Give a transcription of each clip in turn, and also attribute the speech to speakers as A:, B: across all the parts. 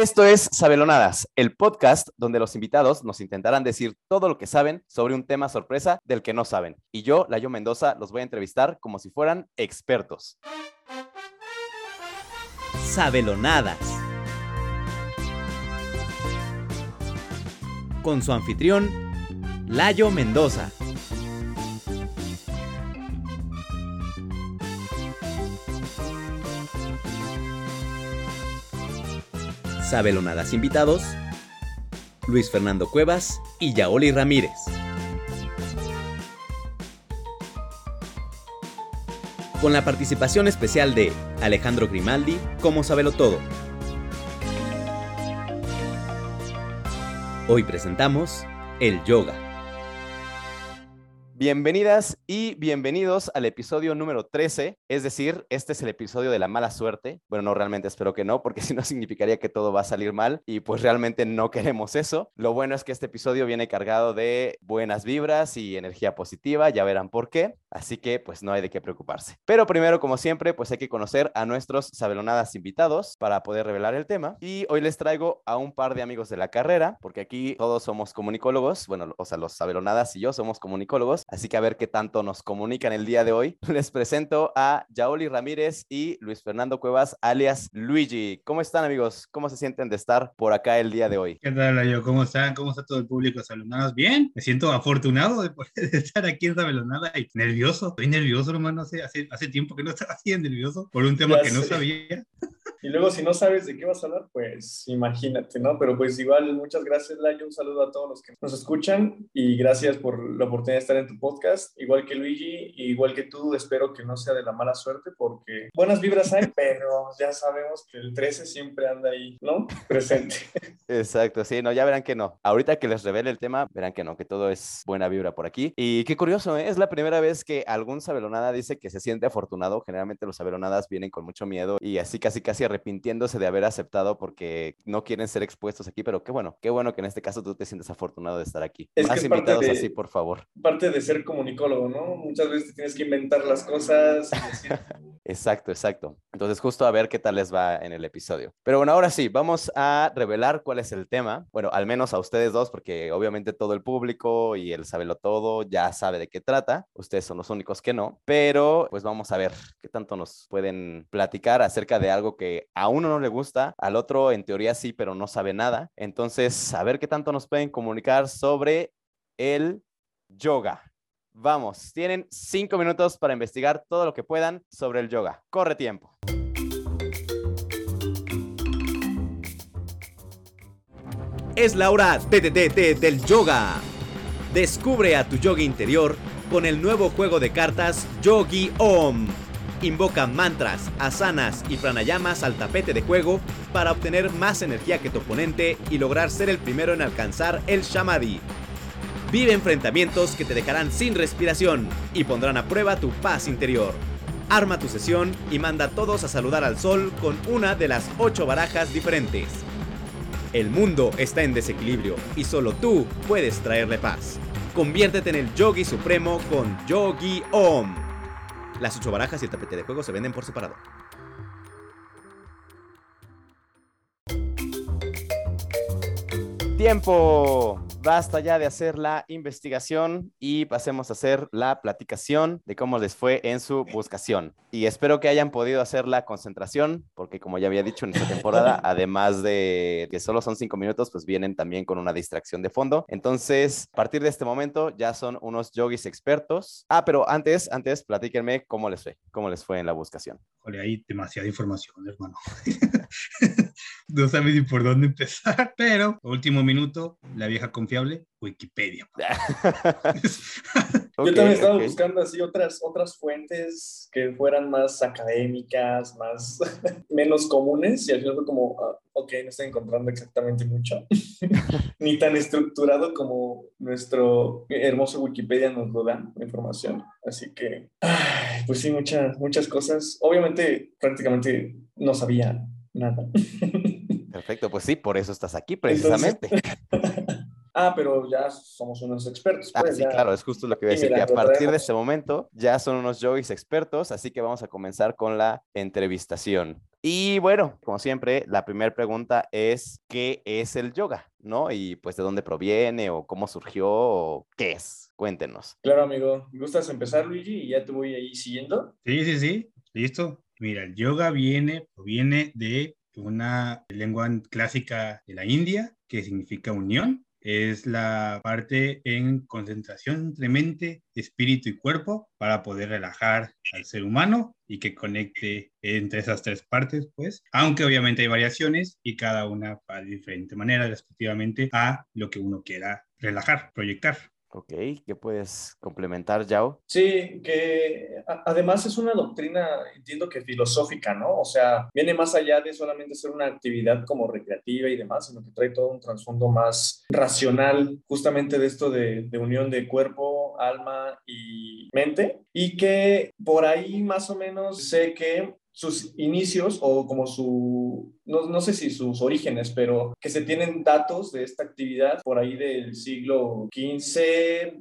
A: Esto es Sabelonadas, el podcast donde los invitados nos intentarán decir todo lo que saben sobre un tema sorpresa del que no saben. Y yo, Layo Mendoza, los voy a entrevistar como si fueran expertos.
B: Sabelonadas. Con su anfitrión, Layo Mendoza. Sabelonadas invitados, Luis Fernando Cuevas y Yaoli Ramírez. Con la participación especial de Alejandro Grimaldi como Sabelo Todo. Hoy presentamos el yoga.
A: Bienvenidas y bienvenidos al episodio número 13, es decir, este es el episodio de la mala suerte. Bueno, no realmente espero que no, porque si no significaría que todo va a salir mal y pues realmente no queremos eso. Lo bueno es que este episodio viene cargado de buenas vibras y energía positiva, ya verán por qué, así que pues no hay de qué preocuparse. Pero primero, como siempre, pues hay que conocer a nuestros sabelonadas invitados para poder revelar el tema y hoy les traigo a un par de amigos de la carrera, porque aquí todos somos comunicólogos, bueno, o sea, los sabelonadas y yo somos comunicólogos Así que a ver qué tanto nos comunican el día de hoy. Les presento a Yaoli Ramírez y Luis Fernando Cuevas, alias Luigi. ¿Cómo están, amigos? ¿Cómo se sienten de estar por acá el día de hoy?
C: ¿Qué tal, yo? ¿Cómo están? ¿Cómo está todo el público? ¿Saludados bien? Me siento afortunado de poder estar aquí en Sabelonada y nervioso. Estoy nervioso, hermano. Hace, hace, hace tiempo que no estaba así nervioso por un tema que no sabía.
D: Y luego si no sabes de qué vas a hablar, pues imagínate, ¿no? Pero pues igual, muchas gracias, Layo. Un saludo a todos los que nos escuchan y gracias por la oportunidad de estar en tu podcast. Igual que Luigi, igual que tú, espero que no sea de la mala suerte porque buenas vibras hay, pero ya sabemos que el 13 siempre anda ahí, ¿no? Presente.
A: Exacto, sí, no, ya verán que no. Ahorita que les revele el tema, verán que no, que todo es buena vibra por aquí. Y qué curioso, ¿eh? es la primera vez que algún sabelonada dice que se siente afortunado. Generalmente los sabelonadas vienen con mucho miedo y así casi casi arrepintiéndose de haber aceptado porque no quieren ser expuestos aquí, pero qué bueno, qué bueno que en este caso tú te sientes afortunado de estar aquí.
D: Es
A: Más invitados
D: de,
A: así, por favor.
D: Parte de ser comunicólogo, ¿no? Muchas veces tienes que inventar las cosas. Decir...
A: exacto, exacto. Entonces, justo a ver qué tal les va en el episodio. Pero bueno, ahora sí, vamos a revelar cuál es el tema. Bueno, al menos a ustedes dos, porque obviamente todo el público y el sabelo todo ya sabe de qué trata. Ustedes son los únicos que no. Pero pues vamos a ver qué tanto nos pueden platicar acerca de algo que a uno no le gusta, al otro en teoría sí, pero no sabe nada. Entonces, a ver qué tanto nos pueden comunicar sobre el yoga. Vamos, tienen cinco minutos para investigar todo lo que puedan sobre el yoga. Corre tiempo.
B: Es la hora de, del yoga. Descubre a tu yoga interior con el nuevo juego de cartas Yogi Om. Invoca mantras, asanas y pranayamas al tapete de juego para obtener más energía que tu oponente y lograr ser el primero en alcanzar el Shamadhi. Vive enfrentamientos que te dejarán sin respiración y pondrán a prueba tu paz interior. Arma tu sesión y manda a todos a saludar al sol con una de las ocho barajas diferentes. El mundo está en desequilibrio y solo tú puedes traerle paz. Conviértete en el yogi supremo con Yogi Om. Las ocho barajas y el tapete de juego se venden por separado.
A: Tiempo. Basta ya de hacer la investigación y pasemos a hacer la platicación de cómo les fue en su buscación. Y espero que hayan podido hacer la concentración, porque como ya había dicho en esta temporada, además de que solo son cinco minutos, pues vienen también con una distracción de fondo. Entonces, a partir de este momento ya son unos yogis expertos. Ah, pero antes, antes, platíquenme cómo les fue, cómo les fue en la buscación.
C: Joder, hay demasiada información, hermano. no sabes ni por dónde empezar, pero último minuto, la vieja confiable, Wikipedia.
D: Yo también estaba okay. buscando así otras, otras fuentes que fueran más académicas, más menos comunes, y al final fue como, uh, ok, no estoy encontrando exactamente mucho, ni tan estructurado como nuestro hermoso Wikipedia nos lo da, la información. Así que, ay, pues sí, muchas, muchas cosas. Obviamente, prácticamente no sabía nada.
A: Perfecto, pues sí, por eso estás aquí precisamente.
D: Entonces, ah, pero ya somos unos expertos.
A: Pues,
D: ah,
A: sí,
D: ya.
A: claro, es justo lo que voy a decir, que a partir de este momento ya son unos yogis expertos, así que vamos a comenzar con la entrevistación. Y bueno, como siempre, la primera pregunta es, ¿qué es el yoga? ¿No? Y pues de dónde proviene o cómo surgió o qué es. Cuéntenos.
D: Claro, amigo. ¿Gustas empezar, Luigi? Y ya te voy ahí siguiendo.
C: Sí, sí, sí. Listo. Mira, el yoga viene, proviene de una lengua clásica de la India que significa unión es la parte en concentración entre mente, espíritu y cuerpo para poder relajar al ser humano y que conecte entre esas tres partes, pues, aunque obviamente hay variaciones y cada una va de diferente manera respectivamente a lo que uno quiera relajar, proyectar.
A: Ok, ¿qué puedes complementar, Yao?
D: Sí, que además es una doctrina, entiendo que filosófica, ¿no? O sea, viene más allá de solamente ser una actividad como recreativa y demás, sino que trae todo un trasfondo más racional, justamente de esto de, de unión de cuerpo, alma y mente, y que por ahí más o menos sé que sus inicios o como su, no, no, sé si sus orígenes, pero que se tienen datos de esta actividad por ahí del siglo XV,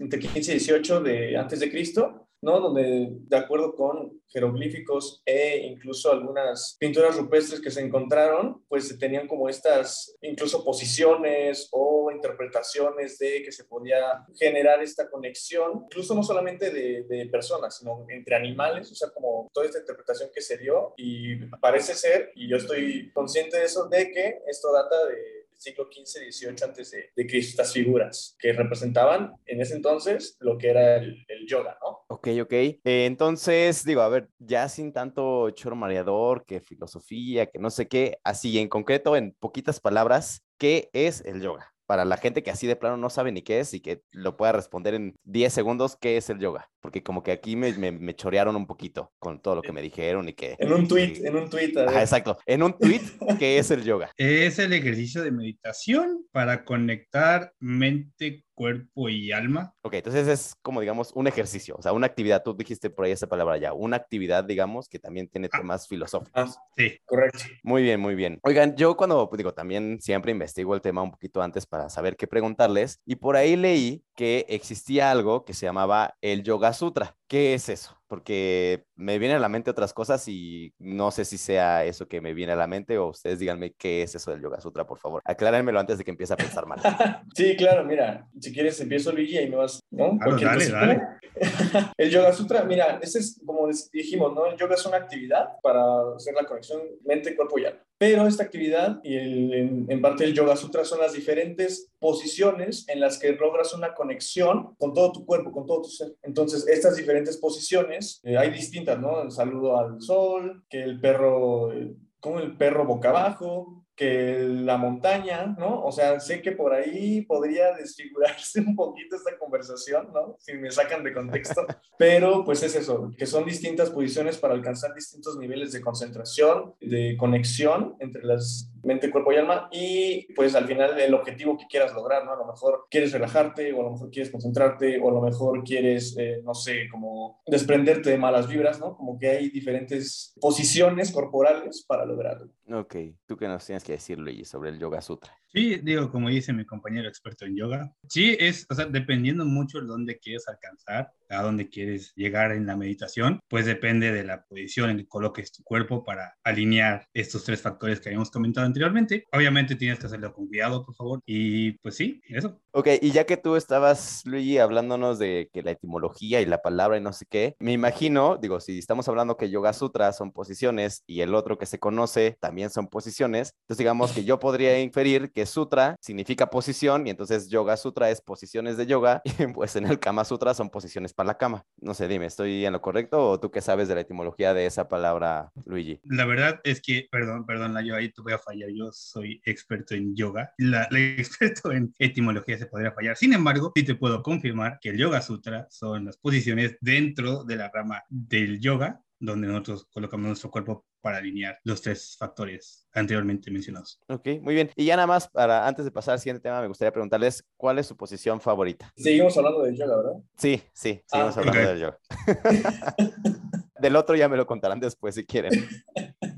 D: entre 15 y 18 de antes de Cristo, ¿no? Donde, de acuerdo con jeroglíficos e incluso algunas pinturas rupestres que se encontraron, pues tenían como estas incluso posiciones o interpretaciones de que se podía generar esta conexión, incluso no solamente de, de personas, sino entre animales, o sea, como toda esta interpretación que se dio y parece ser, y yo estoy consciente de eso, de que esto data de siglo XV, XVIII antes de, de, Cristo, estas figuras que representaban en ese entonces lo que era el, el yoga, ¿no?
A: Ok, ok. Eh, entonces, digo, a ver, ya sin tanto choro mareador, que filosofía, que no sé qué, así en concreto, en poquitas palabras, ¿qué es el yoga? Para la gente que así de plano no sabe ni qué es y que lo pueda responder en 10 segundos, ¿qué es el yoga? Porque como que aquí me, me, me chorearon un poquito con todo lo que me dijeron y que...
D: En un tweet, en un tweet.
A: Ajá, exacto. En un tweet, ¿qué es el yoga?
C: Es el ejercicio de meditación para conectar mente, cuerpo y alma.
A: Ok, entonces es como, digamos, un ejercicio, o sea, una actividad, tú dijiste por ahí esa palabra ya, una actividad, digamos, que también tiene
C: Ah.
A: temas filosóficos.
D: Ah,
C: Sí.
D: correcto.
A: Muy bien, muy bien. Oigan, yo cuando, pues, digo, también siempre investigo el tema un poquito antes para saber qué preguntarles, y por ahí leí que existía algo que se llamaba el Yoga Sutra. ¿Qué es eso? Porque me vienen a la mente otras cosas y no sé si sea eso que me viene a la mente o ustedes díganme qué es eso del Yoga Sutra, por favor. Aclárenmelo antes de que empiece a pensar mal.
D: sí, claro, mira, si quieres empiezo Luigi y me vas, ¿no?
C: Claro, dale,
D: cosita.
C: dale.
D: el Yoga Sutra, mira, ese es como dijimos, ¿no? El yoga es una actividad para hacer la conexión mente, cuerpo y alma. Pero esta actividad y el, en, parte del Yoga Sutra son las diferentes posiciones en las que logras una conexión con todo tu cuerpo, con todo tu ser. Entonces, estas diferentes posiciones, eh, hay distintas, ¿no? El saludo al sol, que el perro, eh, como el perro boca abajo, que la montaña, ¿no? O sea, sé que por ahí podría desfigurarse un poquito esta conversación, ¿no? Si me sacan de contexto, pero pues es eso, que son distintas posiciones para alcanzar distintos niveles de concentración, de conexión entre las mente, cuerpo y alma y pues al final el objetivo que quieras lograr, ¿no? A lo mejor quieres relajarte o a lo mejor quieres concentrarte o a lo mejor quieres, eh, no sé, como desprenderte de malas vibras, ¿no? Como que hay diferentes posiciones corporales para lograrlo.
A: Ok, ¿tú qué nos tienes que decir, Luigi, sobre el Yoga Sutra?
C: Sí, digo, como dice mi compañero experto en yoga, sí, es, o sea, dependiendo mucho de dónde quieres alcanzar, a dónde quieres llegar en la meditación, pues depende de la posición en que coloques tu cuerpo para alinear estos tres factores que habíamos comentado anteriormente. Obviamente tienes que hacerlo con cuidado, por favor. Y pues sí, eso.
A: Ok, y ya que tú estabas, Luigi, hablándonos de que la etimología y la palabra y no sé qué, me imagino, digo, si estamos hablando que Yoga Sutra son posiciones y el otro que se conoce también son posiciones, entonces digamos que yo podría inferir que Sutra significa posición y entonces Yoga Sutra es posiciones de yoga y pues en el Kama Sutra son posiciones para la cama. No sé, dime, ¿estoy en lo correcto o tú qué sabes de la etimología de esa palabra, Luigi?
C: La verdad es que, perdón, perdón, yo ahí te voy a fallar, yo soy experto en yoga, la, la experto en etimología se podría fallar. Sin embargo, sí te puedo confirmar que el Yoga Sutra son las posiciones dentro de la rama del yoga donde nosotros colocamos nuestro cuerpo para alinear los tres factores anteriormente mencionados.
A: Ok, muy bien. Y ya nada más, para antes de pasar al siguiente tema, me gustaría preguntarles cuál es su posición favorita.
D: Seguimos hablando de yoga, ¿verdad?
A: Sí, sí, seguimos
D: Ah,
A: hablando
C: ok.
A: del yoga. del otro ya me lo contarán después si quieren.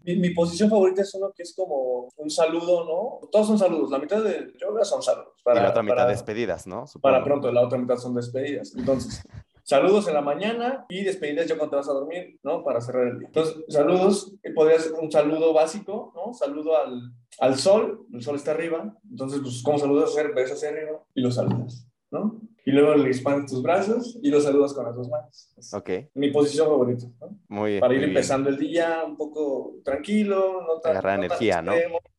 D: Mi, mi posición favorita es uno que es como un saludo, ¿no? Todos son saludos. La mitad de yoga son saludos.
A: y la otra mitad
D: para-
A: despedidas, ¿no?
D: Para pronto, la otra mitad son despedidas. Entonces, saludos en la mañana y despedidas ya cuando te vas a dormir, ¿no? Para cerrar el día. Entonces, saludos, eh, podría ser un saludo básico, ¿no? Saludo al, al sol, el sol está arriba, entonces, pues, ¿cómo saludas? Ves hacia arriba y lo saludas, ¿no? Y luego le expandes tus brazos y lo saludas con las dos manos. Es
A: Ok,
D: Mi posición favorita, ¿no?
A: muy bien.
D: Para ir
A: bien.
D: empezando el día un poco tranquilo, no tan,
A: Agarrar
D: no tan
A: energía, ¿no?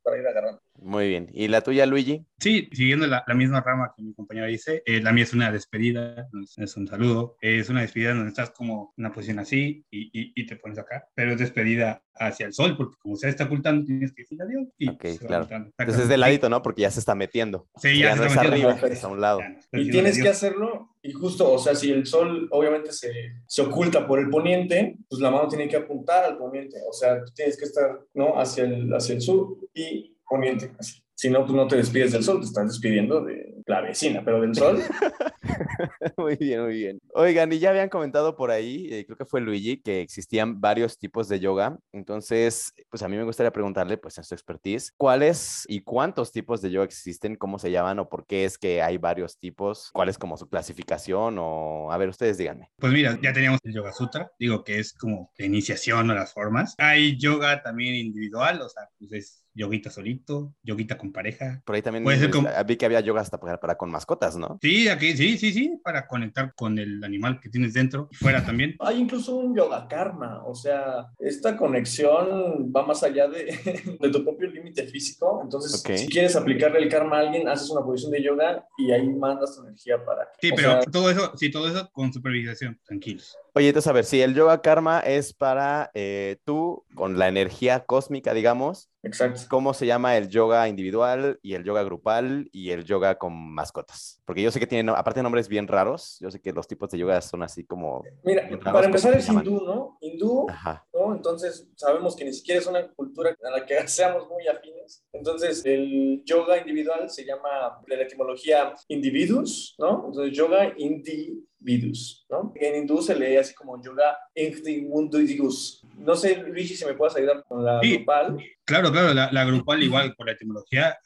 D: Para ir agarrando.
A: Muy bien. ¿Y la tuya, Luigi?
C: Sí, siguiendo la, la misma rama que mi compañera dice, eh, la mía es una despedida, no es, no es un saludo, es una despedida donde estás como en una posición así y, y, y te pones acá, pero es despedida hacia el sol, porque como se está ocultando, tienes que decir adiós. Y
A: Ok, claro.
C: ocultando.
A: Entonces es de ladito, ¿no? Porque ya se está metiendo.
C: Sí,
A: ya
C: ya,
A: no
C: se
A: es
C: está metiendo.
A: arriba, es a un lado.
C: No
D: Y tienes que
C: adiós.
D: hacerlo, y justo, o sea, si el sol obviamente se, se oculta por el poniente, pues la mano tiene que apuntar al poniente, o sea, tú tienes que estar, ¿no? Hacia el, hacia el sur y poniente. Si no, pues no te despides del sol, te estás despidiendo de la vecina, pero del sol,
A: Muy bien, muy bien. Oigan, y ya habían comentado por ahí, eh, creo que fue Luigi, que existían varios tipos de yoga. Entonces, pues a mí me gustaría preguntarle, pues en su expertise, ¿cuáles y cuántos tipos de yoga existen? ¿Cómo se llaman o por qué es que hay varios tipos? ¿Cuál es como su clasificación? O, a ver, ustedes díganme.
C: Pues mira, ya teníamos el Yoga Sutra, digo que es como la iniciación a las formas. Hay yoga también individual, o sea, pues es yoguita solito, yoguita con pareja.
A: Por ahí también
C: Puede ser como-
A: vi que había yoga hasta para, para con mascotas, ¿no?
C: Sí, aquí sí, sí, sí, para conectar con el animal que tienes dentro y fuera también.
D: hay incluso un yoga karma, o sea, esta conexión va más allá de, de tu propio límite físico, entonces
A: Ok.
D: si quieres aplicarle el karma a alguien, haces una posición de yoga y ahí mandas tu energía para...
C: Sí,
D: o
C: pero
D: sea,
C: todo eso, sí, todo eso con supervisación, tranquilos.
A: Oye, entonces, a ver, si el yoga karma es para eh, tú, con la energía cósmica, digamos,
D: exacto.
A: ¿cómo se llama el yoga individual y el yoga grupal y el yoga con mascotas? Porque yo sé que tienen, aparte de nombres bien raros, yo sé que los tipos de yoga son así como...
D: Mira, para
A: ¿cómo
D: empezar es hindú, ¿no? Hindú,
A: Ajá.
D: ¿no? Entonces sabemos que ni siquiera es una cultura a la que seamos muy afines. Entonces el yoga individual se llama, de la etimología, individus, ¿no? Entonces yoga individus, ¿no? En hindú se lee así como yoga individus. No sé, Luigi, si me puedes ayudar con la
C: Sí.
D: grupal.
C: Claro, claro, la, la grupal igual por la etimología,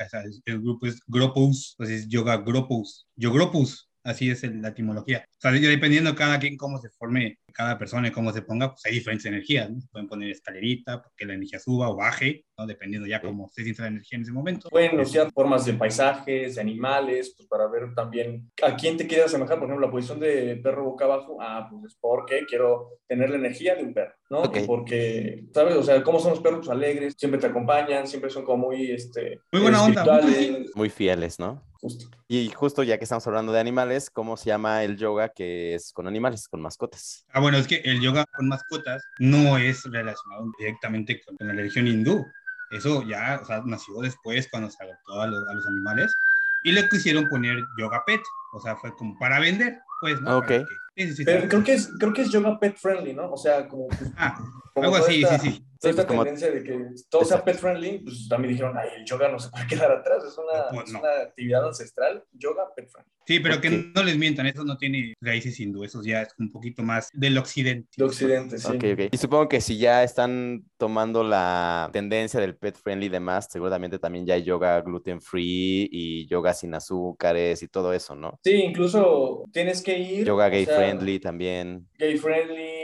C: el grupo es gropus, entonces yoga gropus, yogropus, así es el- la etimología. O sea, dependiendo cada quien cómo se forme, cada persona y cómo se ponga, pues hay diferentes energías, pueden poner escalerita, porque la energía suba o baje, ¿no? Dependiendo ya cómo se sienta la energía en ese momento.
D: Pueden usar formas de paisajes, de animales, pues para ver también a quién te quieres asemejar. Por ejemplo, la posición de perro boca abajo, ah, pues es porque quiero tener la energía de un perro, ¿no? Porque, ¿sabes? O sea, ¿cómo son los perros? Pues alegres, siempre te acompañan, siempre son como muy, este,
C: Muy buena onda, Muy
A: fieles, ¿no?
D: Justo.
A: Y justo ya que estamos hablando de animales, ¿cómo se llama el yoga que es con animales, con mascotas?
C: Ah, bueno, es que el yoga con mascotas no es relacionado directamente con la religión hindú. Eso ya, o sea, nació después cuando se adoptó a los, a los animales y le quisieron poner yoga pet. O sea, fue como para vender, pues, ¿no?
A: Ok.
C: Que- sí, sí, sí,
D: Pero creo que, es, creo que es yoga pet friendly, ¿no? O sea, como,
C: Ah,
D: como
C: algo así,
D: esta-
C: sí, sí.
D: Toda
A: Sí,
D: esta
A: como-
D: tendencia de que todo sea
A: Exacto.
D: pet friendly, pues también dijeron, ay, el yoga no se puede quedar atrás, es una,
C: Pues
D: es
C: no.
D: una actividad ancestral, yoga pet friendly.
C: Sí, pero
A: Ok.
C: que no les mientan, eso no tiene raíces hindú, eso ya es un poquito más del occidente.
D: De Occidente, sí.
A: Ok, ok. Y supongo que si ya están tomando la tendencia del pet friendly y demás, seguramente también ya hay yoga gluten free y yoga sin azúcares y todo eso, ¿no?
D: Sí, incluso tienes que ir.
A: Yoga
D: o
A: gay
D: sea,
A: friendly también.
D: Gay friendly,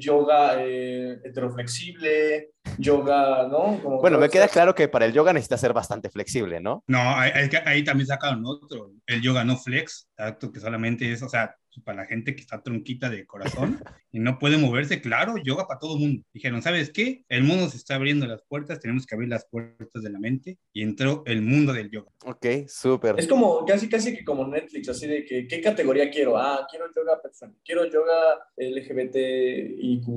D: yoga eh, heteroflexible, yoga, ¿no? Como
A: Bueno, me queda
D: esas-
A: claro que para el yoga necesita ser bastante flexible, ¿no?
C: No, ahí, ahí- ahí también sacaron otro, el yoga no flex, exacto, que solamente es, o sea, para la gente que está tronquita de corazón y no puede moverse, claro, yoga para todo el mundo. Dijeron, ¿sabes qué? El mundo se está abriendo las puertas, tenemos que abrir las puertas de la mente y entró el mundo del yoga.
A: Ok, súper.
D: Es como casi, casi que como Netflix, así de que, ¿qué categoría quiero? Ah, quiero yoga friendly, quiero yoga LGBTIQ,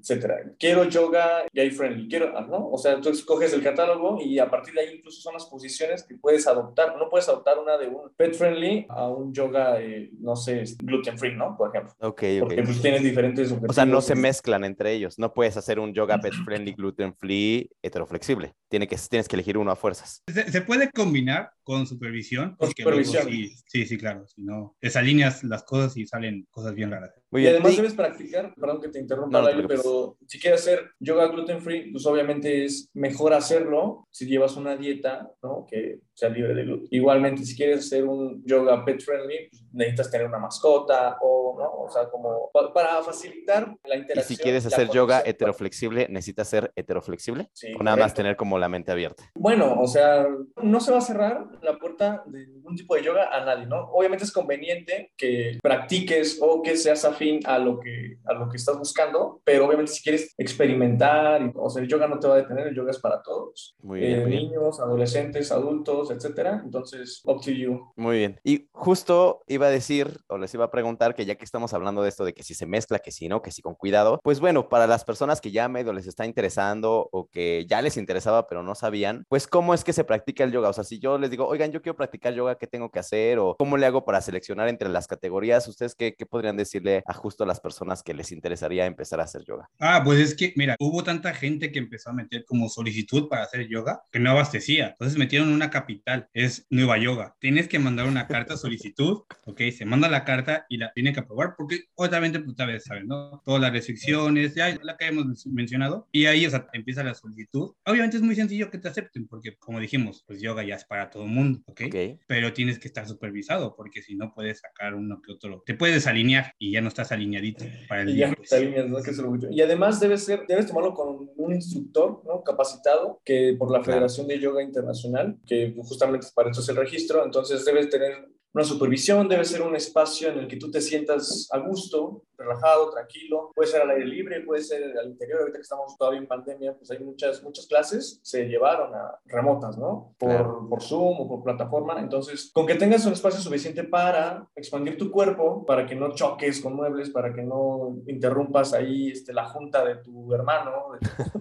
D: etcétera. Quiero yoga gay friendly, quiero, ¿no? O sea, tú escoges el catálogo y a partir de ahí incluso son las posiciones que puedes adoptar. No puedes adoptar una de un pet friendly a un yoga, eh, no sé, gluten free, ¿no? Por ejemplo.
A: Ok,
D: Porque
A: ok.
D: pues tienes diferentes
A: O sea, no
D: objetivos.
A: se mezclan entre ellos. No puedes hacer un yoga pet friendly, gluten free, heteroflexible. Tiene que, tienes que elegir uno a fuerzas.
C: Se, se puede combinar, con supervisión.
D: Con
C: porque luego
D: supervisión.
C: sí, sí, sí, claro. Si no, desalineas las cosas y salen cosas bien raras.
A: Muy
D: y además
A: Y-
D: debes practicar, perdón que te interrumpa,
A: No, no te
D: pero si quieres hacer yoga gluten free, pues obviamente es mejor hacerlo si llevas una dieta, ¿no? Que sea libre de gluten. Igualmente, si quieres hacer un yoga pet friendly, pues necesitas tener una mascota o, ¿no? O sea, como pa- para facilitar la
A: y
D: interacción.
A: si quieres hacer yoga heteroflexible, ¿necesitas ser heteroflexible?
D: Sí,
A: o nada más
D: correcto.
A: tener como la mente abierta.
D: Bueno, o sea, no se va a cerrar la puerta de ningún tipo de yoga a nadie, ¿no? Obviamente es conveniente que practiques o que seas afín a lo que, a lo que estás buscando, pero obviamente si quieres experimentar, o sea, el yoga no te va a detener, el yoga es para todos.
A: Muy bien,
D: Eh,
A: muy bien.
D: niños, adolescentes, adultos, etcétera. Entonces, up to you.
A: Muy bien. Y justo iba a decir, o les iba a preguntar que ya que estamos hablando de esto de que si se mezcla, que si no, que si con cuidado, pues bueno, para las personas que ya medio les está interesando o que ya les interesaba pero no sabían, pues cómo es que se practica el yoga. O sea, si yo les digo, oigan, yo quiero practicar yoga, ¿qué tengo que hacer? O cómo le hago para seleccionar entre las categorías. ¿Ustedes qué, podrían decirle a justo a las personas que les interesaría empezar a hacer yoga?
C: Ah, pues es que, mira, hubo tanta gente que empezó a meter como solicitud para hacer yoga que no abastecía. Entonces metieron una capital, es Nueva Yoga. Tienes que mandar una carta solicitud, ok, se manda la carta y la tiene que aprobar porque obviamente, pues, vez, ¿sabes, no? Todas las restricciones, ya la que hemos mencionado. Y ahí, o sea, empieza la solicitud. Obviamente es muy sencillo que te acepten porque, como dijimos, pues yoga ya es para todo el mundo, ok.
A: Ok.
C: Pero tienes que estar supervisado porque si no puedes sacar uno que otro. Te puedes desalinear y ya no estás alineadito para el
D: Y
C: día.
D: ya
C: pues.
D: te alineas, ¿no? Que es el orgullo. Y además debes, ser, debes tomarlo con un instructor ¿no? capacitado que por la
A: Claro.
D: Federación de Yoga Internacional, que justamente para eso es el registro, entonces debes tener una supervisión, debe ser un espacio en el que tú te sientas a gusto, relajado, tranquilo, puede ser al aire libre, puede ser al interior, ahorita que estamos todavía en pandemia, pues hay muchas, muchas clases, se llevaron a remotas, ¿no? Por,
A: Claro.
D: por Zoom o por plataforma, entonces con que tengas un espacio suficiente para expandir tu cuerpo, para que no choques con muebles, para que no interrumpas ahí este, la junta de tu hermano,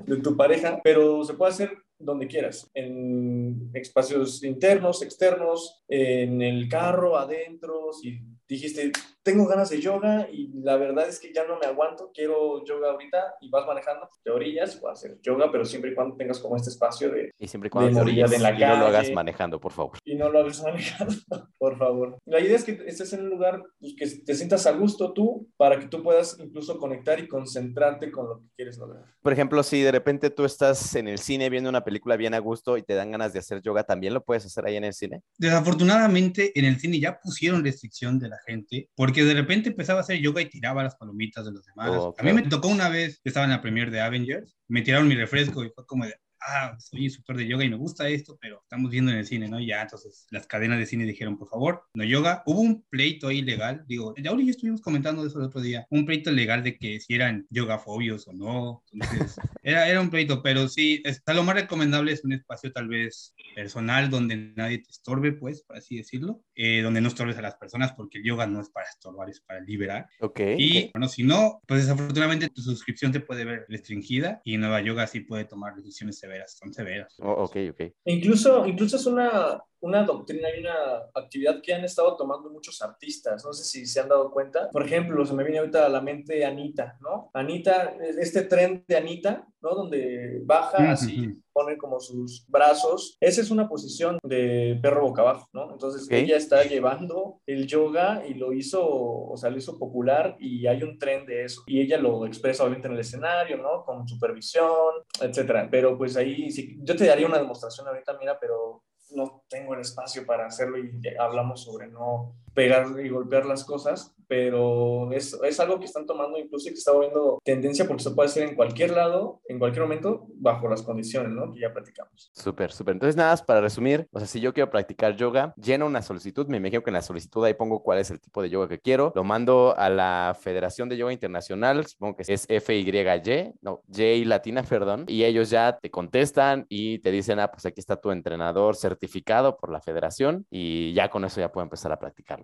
D: de, de tu pareja, pero se puede hacer donde quieras, en espacios internos, externos, en el carro, adentro, si dijiste, tengo ganas de yoga y la verdad es que ya no me aguanto, quiero yoga ahorita y vas manejando, te orillas, puedes hacer yoga, pero siempre y cuando tengas como este espacio de,
A: Y siempre y cuando
D: De
A: te
D: movilidad
A: orilles
D: en la
A: y no lo hagas
D: calle.
A: manejando, por favor.
D: y no lo hagas manejando, por favor. La idea es que estés en un lugar pues, que te sientas a gusto tú, para que tú puedas incluso conectar y concentrarte con lo que quieres lograr.
A: Por ejemplo, si de repente tú estás en el cine viendo una película bien a gusto y te dan ganas de hacer yoga, ¿también lo puedes hacer ahí en el cine?
C: Desafortunadamente en el cine ya pusieron restricción de la gente porque de repente empezaba a hacer yoga y tiraba las palomitas de los demás.
A: Oh,
C: A mí
A: claro.
C: me tocó una vez, estaba en la premiere de Avengers, me tiraron mi refresco y fue como de, ah, soy instructor de yoga y me gusta esto, pero estamos viendo en el cine, ¿no? Y ya, entonces las cadenas de cine dijeron, por favor, no yoga. Hubo un pleito ahí legal, digo, ya y yo estuvimos comentando eso el otro día, un pleito legal de que si eran yogafobios o no. Entonces, era, era un pleito, pero sí, está, lo más recomendable es un espacio tal vez personal donde nadie te estorbe, pues, por así decirlo, eh, donde no estorbes a las personas porque el yoga no es para estorbar, es para liberar.
A: Ok.
C: Y
A: ok.
C: bueno, si no, pues desafortunadamente tu suscripción te puede ver restringida y Nueva Yoga sí puede tomar decisiones severas, son severas.
A: Oh, ok, ok.
D: Incluso, incluso es una, una doctrina y una actividad que han estado tomando muchos artistas. No sé si se han dado cuenta. Por ejemplo, se me viene ahorita a la mente Anita, ¿no? Anita, este tren de Anita, ¿no? Donde baja así, pone como sus brazos. Esa es una posición de perro boca abajo, ¿no? Entonces ella está llevando el yoga y lo hizo, o sea, lo hizo popular y hay un tren de eso. Y ella lo expresa obviamente en el escenario, ¿no? Con supervisión, etcétera. Pero pues ahí, sí, yo te daría una demostración ahorita, mira, pero no tengo el espacio para hacerlo y hablamos sobre no pegar y golpear las cosas, pero es, es algo que están tomando incluso y que está volviendo tendencia porque se puede hacer en cualquier lado, en cualquier momento, bajo las condiciones, ¿no? Que ya platicamos.
A: Súper, súper. Entonces, nada más para resumir, o sea, si yo quiero practicar yoga, lleno una solicitud, me imagino que en la solicitud ahí pongo cuál es el tipo de yoga que quiero, lo mando a la Federación de Yoga Internacional, supongo que es FYY, no, J latina, perdón, y ellos ya te contestan y te dicen, ah, pues aquí está tu entrenador certificado por la federación y ya con eso ya puedo empezar a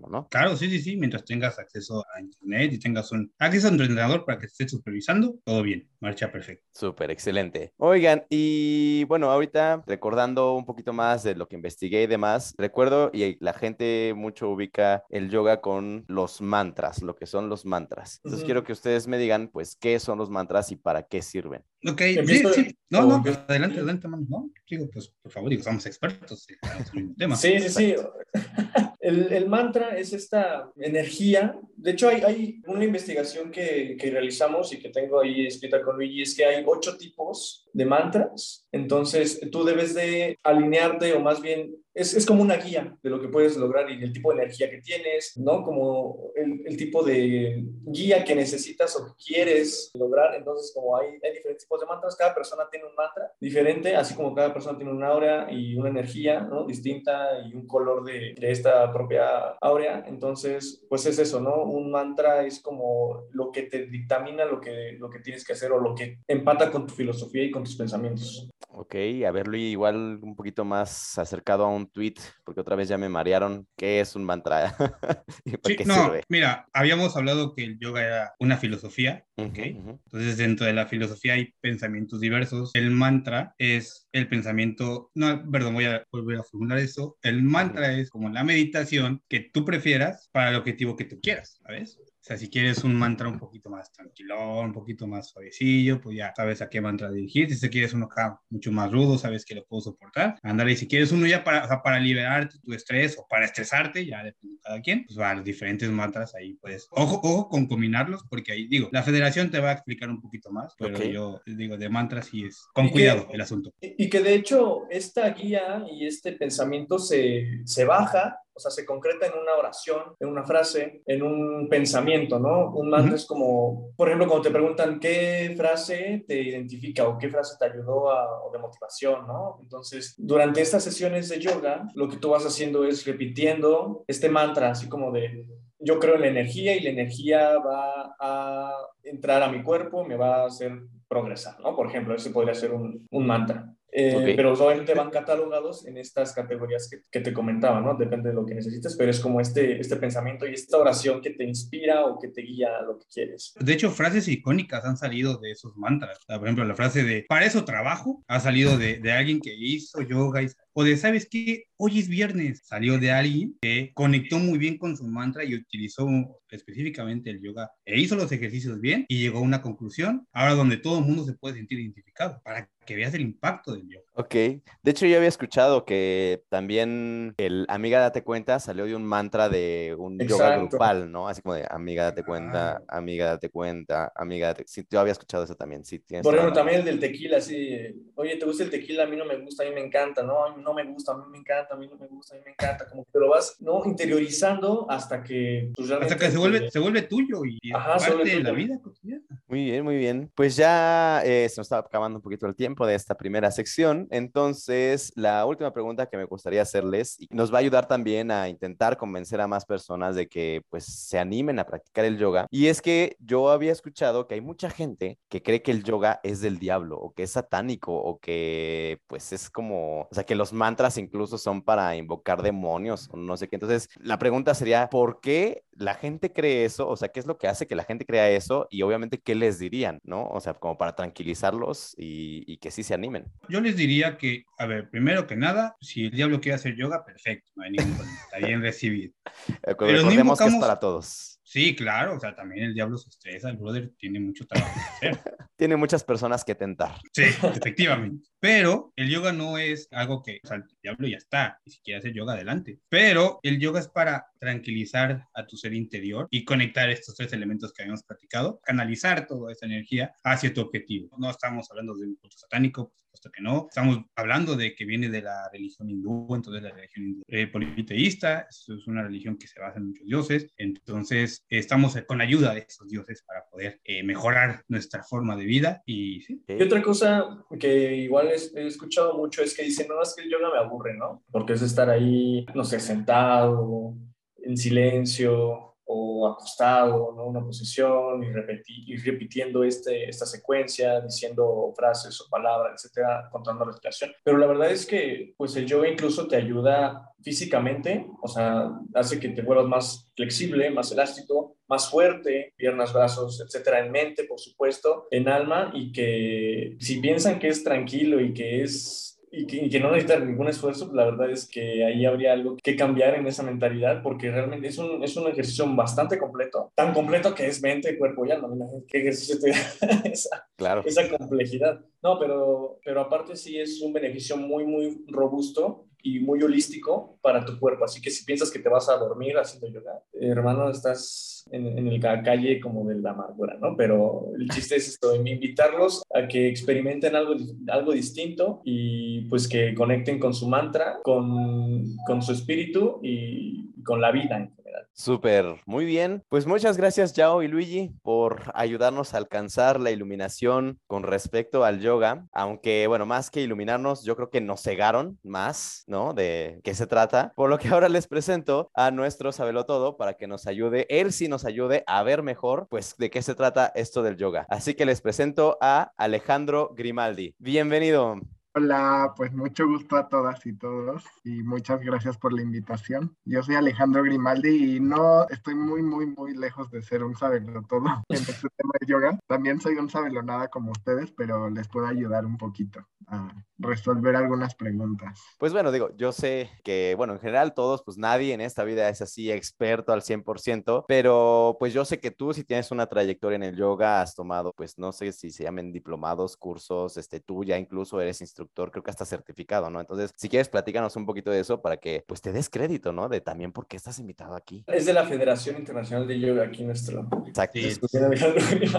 A: ¿no?
C: Claro, sí, sí, sí, mientras tengas acceso a internet y tengas un acceso a un entrenador para que te esté supervisando, todo bien, marcha perfecto.
A: Súper, excelente. Oigan, y bueno, ahorita recordando un poquito más de lo que investigué y demás, recuerdo y la gente mucho ubica el yoga con los mantras, lo que son los mantras. Entonces quiero que ustedes me digan, pues, qué son los mantras y para qué sirven.
C: Ok, sí, sí. No,
D: ¿O
C: no,
D: empiezo?
C: adelante, adelante, mano. No, digo, pues, por favor, digo, somos expertos. pues tema.
D: Sí, sí, sí. El, el, mantra es esta energía. De hecho, hay, hay una investigación que, que, realizamos y que tengo ahí escrita con Luigi, es que hay ocho tipos de mantras. Entonces, tú debes de alinearte o más bien es, es, como una guía de lo que puedes lograr y el tipo de energía que tienes, ¿no? Como el, el, tipo de guía que necesitas o que quieres lograr. Entonces, como hay, hay diferentes tipos de mantras, cada persona tiene un mantra diferente, así como cada persona tiene un aura y una energía, ¿no? Distinta y un color de, de esta propia áurea. Entonces, pues es eso, ¿no? Un mantra es como lo que te dictamina lo que, lo que tienes que hacer o lo que empata con tu filosofía y con tus pensamientos.
A: Ok, a ver, Luis, igual un poquito más acercado a un tweet, porque otra vez ya me marearon. ¿Qué es un mantra?
C: sí, no, sirve? mira, habíamos hablado que el yoga era una filosofía, ¿ok? Uh -huh. Entonces, dentro de la filosofía hay pensamientos diversos. El mantra es el pensamiento, no, perdón, voy a volver a formular eso. El mantra uh -huh. es como la meditación que tú prefieras para el objetivo que tú quieras, ¿sabes? O sea, si quieres un mantra un poquito más tranquilón, un poquito más suavecillo, pues ya sabes a qué mantra dirigir. Si quieres uno acá mucho más rudo, sabes que lo puedo soportar. Ándale, y si quieres uno ya para, o sea, para liberarte tu estrés o para estresarte, ya depende de cada quien, pues va, los diferentes mantras ahí puedes. Ojo, ojo con combinarlos, porque ahí digo, la federación te va a explicar un poquito más, pero okay. yo digo, de mantras sí es con y cuidado
D: que,
C: el asunto.
D: Y que de hecho, esta guía y este pensamiento se, se baja o sea, se concreta en una oración, en una frase, en un pensamiento, ¿no? Un mantra uh -huh. es como, por ejemplo, cuando te preguntan qué frase te identifica o qué frase te ayudó a, o de motivación, ¿no? Entonces, durante estas sesiones de yoga, lo que tú vas haciendo es repitiendo este mantra, así como de, yo creo en la energía y la energía va a entrar a mi cuerpo, me va a hacer progresar, ¿no? Por ejemplo, ese podría ser un, un mantra. Eh, okay. Pero obviamente van catalogados en estas categorías que, que, te comentaba, ¿no? Depende de lo que necesites, pero es como este, este pensamiento y esta oración que te inspira o que te guía a lo que quieres.
C: De hecho, frases icónicas han salido de esos mantras. Por ejemplo, la frase de para eso trabajo ha salido de, de alguien que hizo yoga y o de, ¿sabes qué? Hoy es viernes. Salió de alguien que conectó muy bien con su mantra y utilizó específicamente el yoga e hizo los ejercicios bien y llegó a una conclusión, ahora donde todo el mundo se puede sentir identificado, para que veas el impacto del yoga.
A: Ok, de hecho yo había escuchado que también el Amiga Date Cuenta salió de un mantra de un Exacto. yoga grupal, ¿no? Así como de Amiga Date Cuenta, ah. Amiga Date Cuenta, Amiga Date Sí, yo había escuchado eso también, sí.
D: Tienes Por ejemplo, también el del tequila, así, oye, ¿te gusta el tequila? A mí no me gusta, a mí me encanta, ¿no? no me gusta, a mí me encanta, a mí no me gusta, a mí me encanta, como que te lo vas, ¿no? Interiorizando hasta que...
C: Pues, hasta que se vuelve, se vuelve tuyo y Ajá, parte de la vida cotidiana.
A: Muy bien, muy bien. Pues ya eh, se nos está acabando un poquito el tiempo de esta primera sección, entonces la última pregunta que me gustaría hacerles nos va a ayudar también a intentar convencer a más personas de que pues se animen a practicar el yoga y es que yo había escuchado que hay mucha gente que cree que el yoga es del diablo o que es satánico o que pues es como, o sea, que los mantras incluso son para invocar demonios o no sé qué. Entonces, la pregunta sería, ¿por qué la gente cree eso? O sea, ¿qué es lo que hace que la gente crea eso? Y obviamente, ¿qué les dirían? ¿No? O sea, como para tranquilizarlos y, y que sí se animen.
C: Yo les diría que, a ver, primero que nada, si el diablo quiere hacer yoga, perfecto, no hay ningún problema, está bien recibido.
A: Pero Recordemos no invocamos... que es para todos.
C: Sí, claro, o sea, también el diablo se estresa, el brother tiene mucho trabajo que hacer.
A: tiene muchas personas que tentar.
C: Sí, efectivamente. Pero el yoga no es algo que, o sea, el diablo ya está, y si quiere hacer yoga, adelante. Pero el yoga es para tranquilizar a tu ser interior y conectar estos tres elementos que habíamos platicado, canalizar toda esa energía hacia tu objetivo. No estamos hablando de un culto satánico, por supuesto que no. Estamos hablando de que viene de la religión hindú, entonces la religión hindú eh, politeísta, es una religión que se basa en muchos dioses, entonces estamos con la ayuda de esos dioses para poder eh, mejorar nuestra forma de vida y sí.
D: Y otra cosa que igual he escuchado mucho es que dicen, no, es que el yoga me aburre, ¿no? Porque es estar ahí, no sé, sentado, en silencio, o acostado, ¿no? una posición y, repetir, y repitiendo este, esta secuencia, diciendo frases o palabras, etcétera, controlando la respiración. Pero la verdad es que pues el yoga incluso te ayuda físicamente, o sea, hace que te vuelvas más flexible, más elástico, más fuerte, piernas, brazos, etcétera, en mente, por supuesto, en alma, y que si piensan que es tranquilo y que es y que, y que, no necesita ningún esfuerzo, la verdad es que ahí habría algo que cambiar en esa mentalidad, porque realmente es un, es un ejercicio bastante completo, tan completo que es mente, cuerpo y alma. ¿Qué ejercicio te da esa,
A: claro.
D: esa complejidad? No, pero, pero aparte sí es un beneficio muy, muy robusto y muy holístico para tu cuerpo. Así que si piensas que te vas a dormir haciendo yoga, hermano, estás en, en el calle como de la amargura, ¿no? Pero el chiste es esto, invitarlos a que experimenten algo, algo distinto y pues que conecten con su mantra, con, con su espíritu y con la vida en general.
A: Súper, muy bien. Pues muchas gracias, Yao y Luigi, por ayudarnos a alcanzar la iluminación con respecto al yoga. Aunque, bueno, más que iluminarnos, yo creo que nos cegaron más, ¿no? De qué se trata. Por lo que ahora les presento a nuestro Sabelo Todo para que nos ayude, él sí nos ayude a ver mejor, pues, de qué se trata esto del yoga. Así que les presento a Alejandro Grimaldi. Bienvenido.
E: Hola, pues mucho gusto a todas y todos y muchas gracias por la invitación. Yo soy Alejandro Grimaldi y no estoy muy, muy, muy lejos de ser un sabelo todo en este tema de yoga. También soy un sabelo nada como ustedes, pero les puedo ayudar un poquito a resolver algunas preguntas.
A: Pues bueno, digo, yo sé que, bueno, en general todos, pues nadie en esta vida es así experto al 100%, pero pues yo sé que tú si tienes una trayectoria en el yoga, has tomado, pues no sé si se llamen diplomados, cursos, este, tú ya incluso eres instructor, creo que hasta certificado, ¿no? Entonces, si quieres, platícanos un poquito de eso para que pues te des crédito, ¿no? De también por qué estás invitado aquí.
D: Es de la Federación Internacional de Yoga aquí nuestro.
A: Exacto.
C: Sí,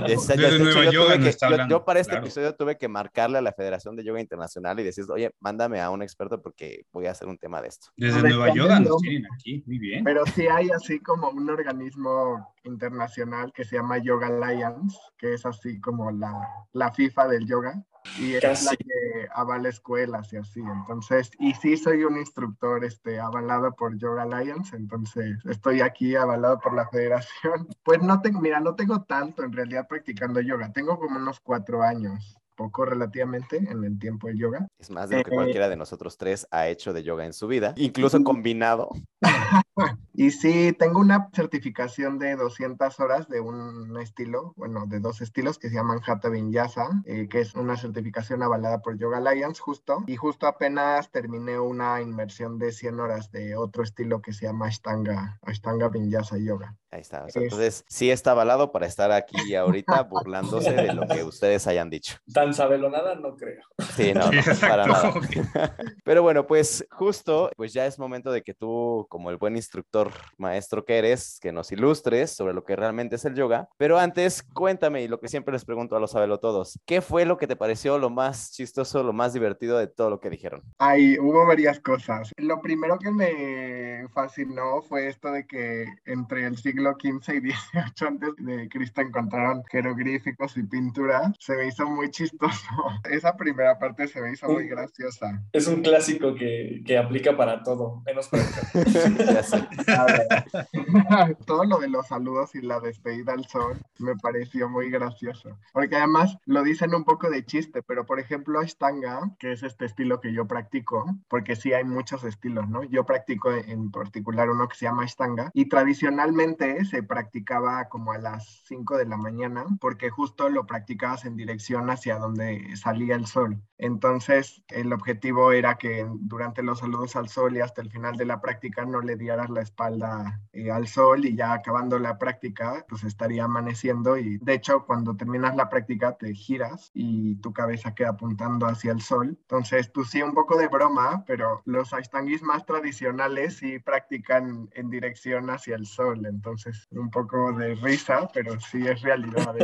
A: Esa-
C: Desde
A: de hecho,
C: Nueva
A: yo, que- para este
C: claro.
A: episodio tuve que marcarle a la Federación de Yoga Internacional y decir, oye, mándame a un experto porque voy a hacer un tema de esto.
C: Desde Nueva Yoga nos tienen aquí, muy bien.
E: Pero sí hay así como un organismo internacional que se llama Yoga Alliance, que es así como la, la FIFA del yoga. Y es
D: Casi.
E: la que avala escuelas y así. Entonces, y sí soy un instructor este, avalado por Yoga Alliance, entonces estoy aquí avalado por la federación. Pues no tengo, mira, no tengo tanto en realidad practicando yoga. Tengo como unos cuatro años, poco relativamente en el tiempo de yoga.
A: Es más de lo que
E: Eh,
A: cualquiera de nosotros tres ha hecho de yoga en su vida, incluso combinado.
E: Y sí, tengo una certificación de 200 horas de un estilo, bueno, de dos estilos que se llaman Hatha Vinyasa, eh, que es una certificación avalada por Yoga Alliance, justo. Y justo apenas terminé una inmersión de 100 horas de otro estilo que se llama Ashtanga, Ashtanga Vinyasa Yoga.
A: Ahí está. o sea,
E: Es-
A: entonces, sí está avalado para estar aquí ahorita burlándose de lo que ustedes hayan dicho.
D: Tan sabelonada no creo.
A: Sí, no, no, para nada. Pero bueno, pues justo, pues ya es momento de que tú, como el buen instructor maestro que eres, que nos ilustres sobre lo que realmente es el yoga. Pero antes, cuéntame, y lo que siempre les pregunto a los todos, ¿qué fue lo que te pareció lo más chistoso, lo más divertido de todo lo que dijeron?
E: Ay, hubo varias cosas. Lo primero que me fascinó fue esto de que entre el siglo XV y XVIII antes de Cristo encontraron jeroglíficos y pintura. Se me hizo muy chistoso. Esa primera parte se me hizo muy graciosa.
D: Es un clásico que, que aplica para todo, menos para
E: Todo lo de los saludos y la despedida al sol me pareció muy gracioso. Porque además lo dicen un poco de chiste, pero por ejemplo Ashtanga, que es este estilo que yo practico, porque sí hay muchos estilos, ¿no? Yo practico en particular uno que se llama Ashtanga y tradicionalmente se practicaba como a las 5 de la mañana porque justo lo practicabas en dirección hacia donde salía el sol. Entonces el objetivo era que durante los saludos al sol y hasta el final de la práctica no le dieras la espalda eh, al sol y ya acabando la práctica pues estaría amaneciendo y de hecho cuando terminas la práctica te giras y tu cabeza queda apuntando hacia el sol. Entonces pues sí un poco de broma, pero los ashtanguis más tradicionales sí practican en dirección hacia el sol, entonces un poco de risa, pero sí es realidad.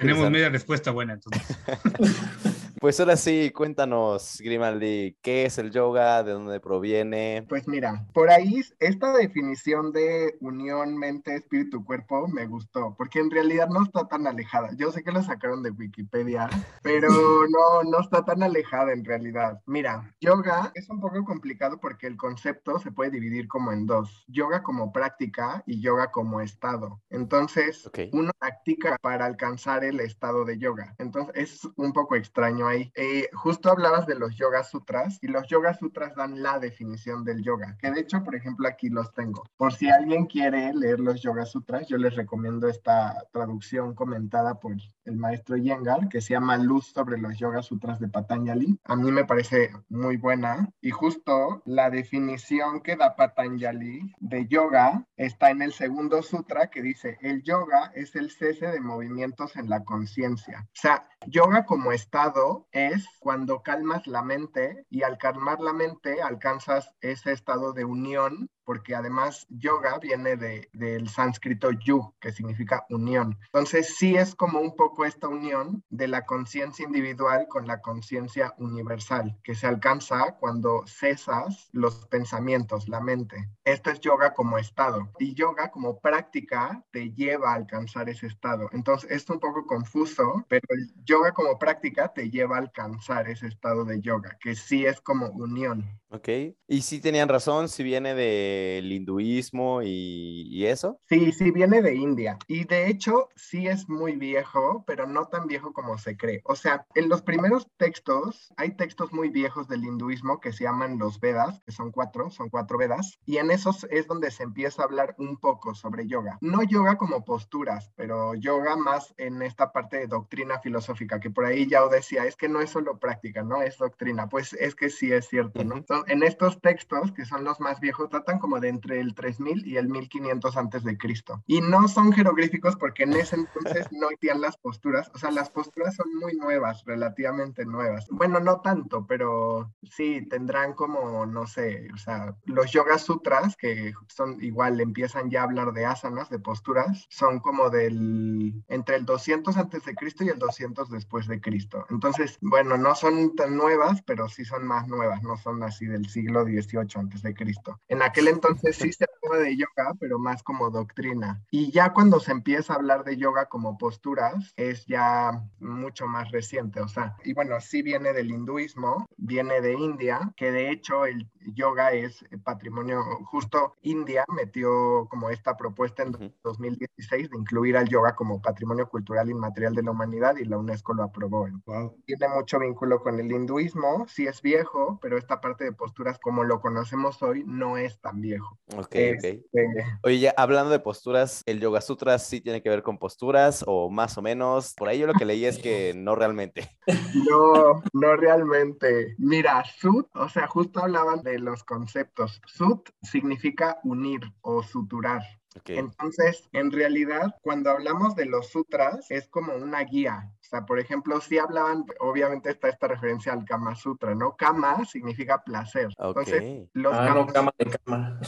C: Tenemos media respuesta buena, entonces.
A: Pues ahora sí, cuéntanos, Grimaldi, ¿qué es el yoga? ¿De dónde proviene?
E: Pues mira, por ahí esta definición de unión mente, espíritu, cuerpo me gustó, porque en realidad no está tan alejada. Yo sé que lo sacaron de Wikipedia, pero no, no está tan alejada en realidad. Mira, yoga es un poco complicado porque el concepto se puede dividir como en dos, yoga como práctica y yoga como estado. Entonces,
A: Ok.
E: uno practica para alcanzar el estado de yoga. Entonces, es un poco extraño Eh, justo hablabas de los yoga sutras y los yoga sutras dan la definición del yoga, que de hecho, por ejemplo, aquí los tengo. Por si alguien quiere leer los yoga sutras, yo les recomiendo esta traducción comentada por el maestro Yengar, que se llama Luz sobre los yoga sutras de Patanjali. A mí me parece muy buena y justo la definición que da Patanjali de yoga está en el segundo sutra que dice, el yoga es el cese de movimientos en la conciencia. O sea, yoga como estado es cuando calmas la mente y al calmar la mente alcanzas ese estado de unión porque además yoga viene de, del sánscrito yu, que significa unión. Entonces sí es como un poco esta unión de la conciencia individual con la conciencia universal, que se alcanza cuando cesas los pensamientos, la mente. Esto es yoga como estado y yoga como práctica te lleva a alcanzar ese estado. Entonces es un poco confuso, pero yoga como práctica te lleva a alcanzar ese estado de yoga, que sí es como unión.
A: Ok. Y sí tenían razón, si viene del hinduismo y, eso.
E: Sí, sí viene de India. Y de hecho, sí es muy viejo, pero no tan viejo como se cree. O sea, en los primeros textos, hay textos muy viejos del hinduismo que se llaman los Vedas, que son cuatro, son cuatro Vedas. Y en esos es donde se empieza a hablar un poco sobre yoga. No yoga como posturas, pero yoga más en esta parte de doctrina filosófica, que por ahí ya os decía, es que no es solo práctica, ¿no? Es doctrina. Pues es que sí es cierto, ¿no? En estos textos, que son los más viejos, tratan como de entre el 3000 y el 1500 antes de Cristo. Y no son jeroglíficos porque en ese entonces no existían las posturas. O sea, las posturas son muy nuevas, relativamente nuevas. Bueno, no tanto, pero sí, tendrán como, no sé, o sea, los Yoga Sutras, que son igual, empiezan ya a hablar de asanas, de posturas, son como del, entre el 200 antes de Cristo y el 200 después de Cristo. Entonces, bueno, no son tan nuevas, pero sí son más nuevas, no son así del siglo XVIII antes de Cristo. En aquel entonces sí se hablaba de yoga, pero más como doctrina. Y ya cuando se empieza a hablar de yoga como posturas, es ya mucho más reciente. O sea, y bueno, sí viene del hinduismo, viene de India, que de hecho el yoga es patrimonio, justo India metió como esta propuesta en 2016 de incluir al yoga como patrimonio cultural inmaterial de la humanidad y la UNESCO lo aprobó. Tiene mucho vínculo con el hinduismo, sí es viejo, pero esta parte de posturas como lo conocemos hoy no es tan viejo.
A: Ok, este, Oye, ya hablando de posturas, ¿el Yoga Sutra sí tiene que ver con posturas o más o menos? Por ahí yo lo que leí es que no realmente.
E: No, no realmente. Mira, Sut, o sea, justo hablaban de los conceptos. Sut significa unir o suturar. Entonces, en realidad, cuando hablamos de los sutras, es como una guía. O sea, por ejemplo, si hablaban, obviamente está esta referencia al Kama Sutra, ¿no? Kama significa placer. Entonces,
D: los ah, no, cama de cama.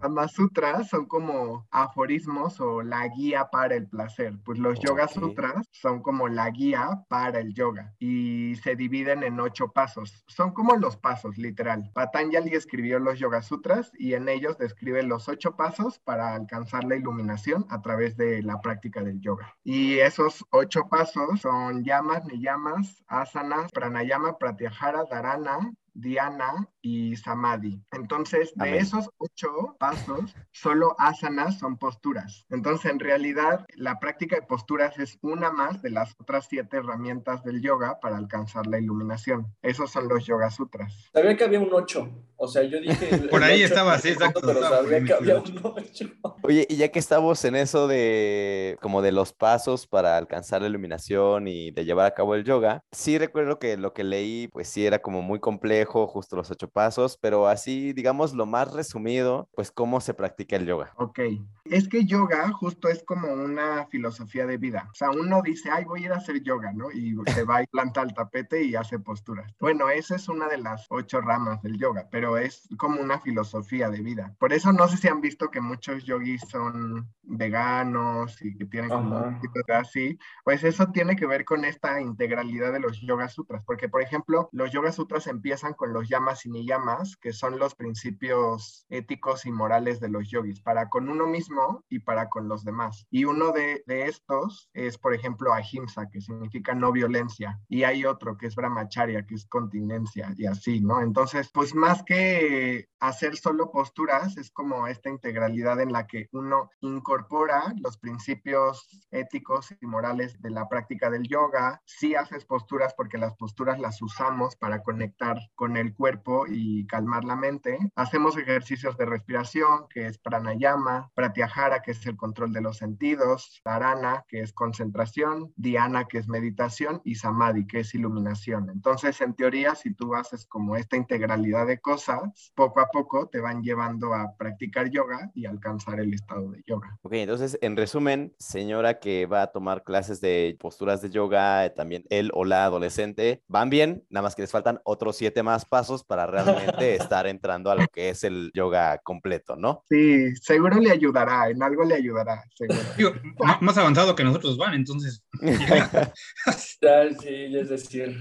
E: Kama Sutras son como aforismos o la guía para el placer. Pues los Yoga Sutras son como la guía para el yoga y se dividen en ocho pasos. Son como los pasos, literal. Patanjali escribió los Yoga Sutras y en ellos describe los ocho pasos para alcanzar la iluminación a través de la práctica del yoga. Y esos ocho pasos son yamas, niyamas, asanas, pranayama, pratyahara, dharana, Diana y Samadhi. Entonces, de esos ocho pasos, solo asanas son posturas. Entonces, en realidad, la práctica de posturas es una más de las otras siete herramientas del yoga para alcanzar la iluminación. Esos son los Yoga Sutras.
D: Sabía que había un ocho. O sea, yo dije...
C: Por ahí estaba, sí, exacto.
D: Pero sabía que había un ocho.
A: Oye, y ya que estamos en eso de como de los pasos para alcanzar la iluminación y de llevar a cabo el yoga, sí recuerdo que lo que leí, pues sí era como muy complejo justo los ocho pasos, pero así, digamos, lo más resumido, pues cómo se practica el yoga.
E: Ok, es que yoga justo es como una filosofía de vida. O sea, uno dice, ay, voy a ir a hacer yoga, ¿no? Y se va y planta el tapete y hace posturas. Bueno, esa es una de las ocho ramas del yoga, pero es como una filosofía de vida. Por eso no sé si han visto que muchos yogis son veganos y que tienen como un tipo de así. Pues eso tiene que ver con esta integralidad de los yoga sutras, porque por ejemplo, los yoga sutras empiezan con los yamas y niyamas, que son los principios éticos y morales de los yogis, para con uno mismo y para con los demás. Y uno de, estos es, por ejemplo, ahimsa, que significa no violencia, y hay otro que es brahmacharya, que es continencia, y así, ¿no? Entonces, pues más que hacer solo posturas, es como esta integralidad en la que uno incorpora los principios éticos y morales de la práctica del yoga, sí haces posturas porque las posturas las usamos para conectar con el cuerpo y calmar la mente. Hacemos ejercicios de respiración, que es pranayama, pratyahara, que es el control de los sentidos, dharana, que es concentración, dhyana, que es meditación, y samadhi, que es iluminación. Entonces, en teoría, si tú haces como esta integralidad de cosas, cosas, poco a poco te van llevando a practicar yoga y alcanzar el estado de yoga.
A: Ok, entonces, en resumen, señora que va a tomar clases de posturas de yoga, eh, también él o la adolescente, van bien, nada más que les faltan otros siete más pasos para realmente estar entrando a lo que es el yoga completo, ¿no?
E: Sí, seguro le ayudará, en algo le ayudará, seguro.
C: Digo, más avanzado que nosotros van, entonces.
D: Ya, sí, es decir.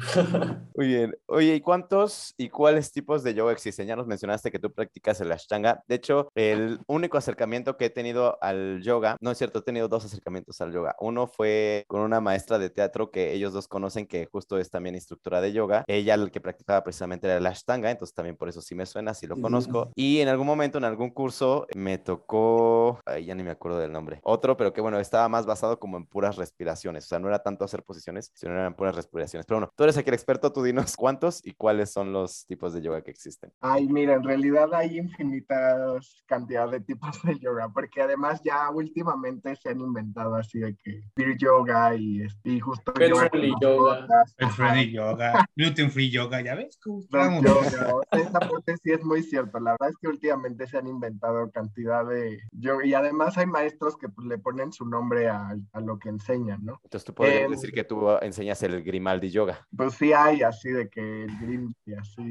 A: Muy bien. Oye, ¿y cuántos y cuáles tipos de yoga existen? Ya nos mencionaste que tú practicas el Ashtanga. De hecho, el único acercamiento que he tenido al yoga, no es cierto, he tenido dos acercamientos al yoga. Uno fue con una maestra de teatro que ellos dos conocen, que justo es también instructora de yoga. Ella el que practicaba precisamente era el Ashtanga, entonces también por eso sí me suena, sí lo conozco. Y en algún momento, en algún curso, me tocó, ay, ya ni me acuerdo del nombre, otro, pero que bueno, estaba más basado como en puras respiraciones. O sea, no era tanto hacer posiciones, sino eran puras respiraciones. Pero bueno, tú eres aquí el experto, tú dinos cuántos y cuáles son los tipos de yoga que existen.
E: Ay, mira, en realidad hay infinitas cantidades de tipos de yoga, porque además ya últimamente se han inventado así de que beer yoga y, y justo
D: Pet
E: yoga con
D: yoga.
C: yoga, gluten free yoga, ¿ya ves?
E: Dog
C: estamos?
E: yoga, o sea, esa parte sí es muy cierto. La verdad es que últimamente se han inventado cantidad de yoga y además hay maestros que pues, le ponen su nombre a, a lo que enseñan, ¿no?
A: Entonces tú podrías
E: Em,
A: decir que tú enseñas el Grimaldi Yoga.
E: Pues sí hay así de que el y así,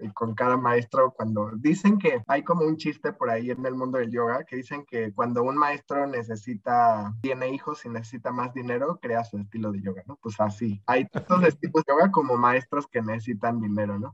E: y con cada maestro cuando dicen que hay como un chiste por ahí en el mundo del yoga que dicen que cuando un maestro necesita, tiene hijos y necesita más dinero, crea su estilo de yoga, ¿no? Pues así, hay tantos estilos de yoga como maestros que necesitan dinero, ¿no?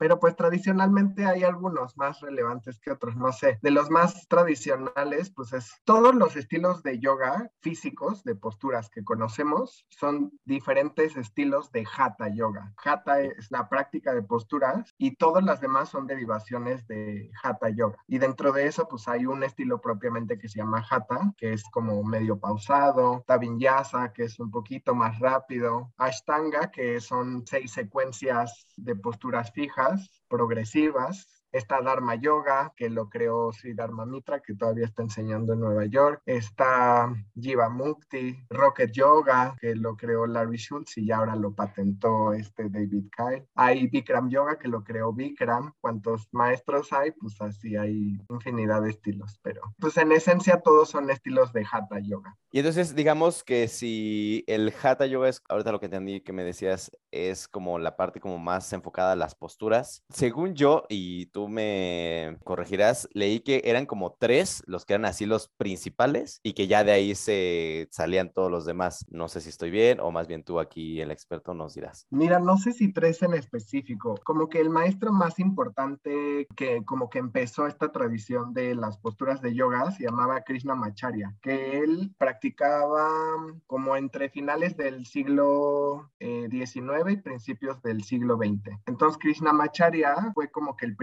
E: Pero pues tradicionalmente hay algunos más relevantes que otros, no sé, de los más tradicionales, pues es todos los estilos de yoga físicos, de posturas que conocemos, son diferentes estilos de hatha yoga. Hatha es la práctica de posturas y todas las demás son derivaciones de hatha yoga. Y dentro de eso, pues hay un estilo propiamente que se llama hatha, que es como medio pausado, tabinyasa, que es un poquito más rápido, ashtanga, que son seis secuencias de posturas fijas, progresivas, Está Dharma Yoga, que lo creó Sri Dharma Mitra, que todavía está enseñando en Nueva York. Está Jiva Mukti, Rocket Yoga, que lo creó Larry Schultz y ya ahora lo patentó este David Kyle. Hay Bikram Yoga, que lo creó Bikram. ¿Cuántos maestros hay? Pues así hay infinidad de estilos, pero pues en esencia todos son estilos de Hatha Yoga.
A: Y entonces, digamos que si el Hatha Yoga es, ahorita lo que entendí que me decías, es como la parte como más enfocada a las posturas. Según yo, y tú me corregirás, leí que eran como tres los que eran así los principales y que ya de ahí se salían todos los demás. No sé si estoy bien o más bien tú aquí, el experto, nos dirás.
E: Mira, no sé si tres en específico, como que el maestro más importante que como que empezó esta tradición de las posturas de yoga se llamaba Krishna Macharya, que él practicaba como entre finales del siglo eh, XIX y principios del siglo XX. Entonces Krishna Macharya fue como que el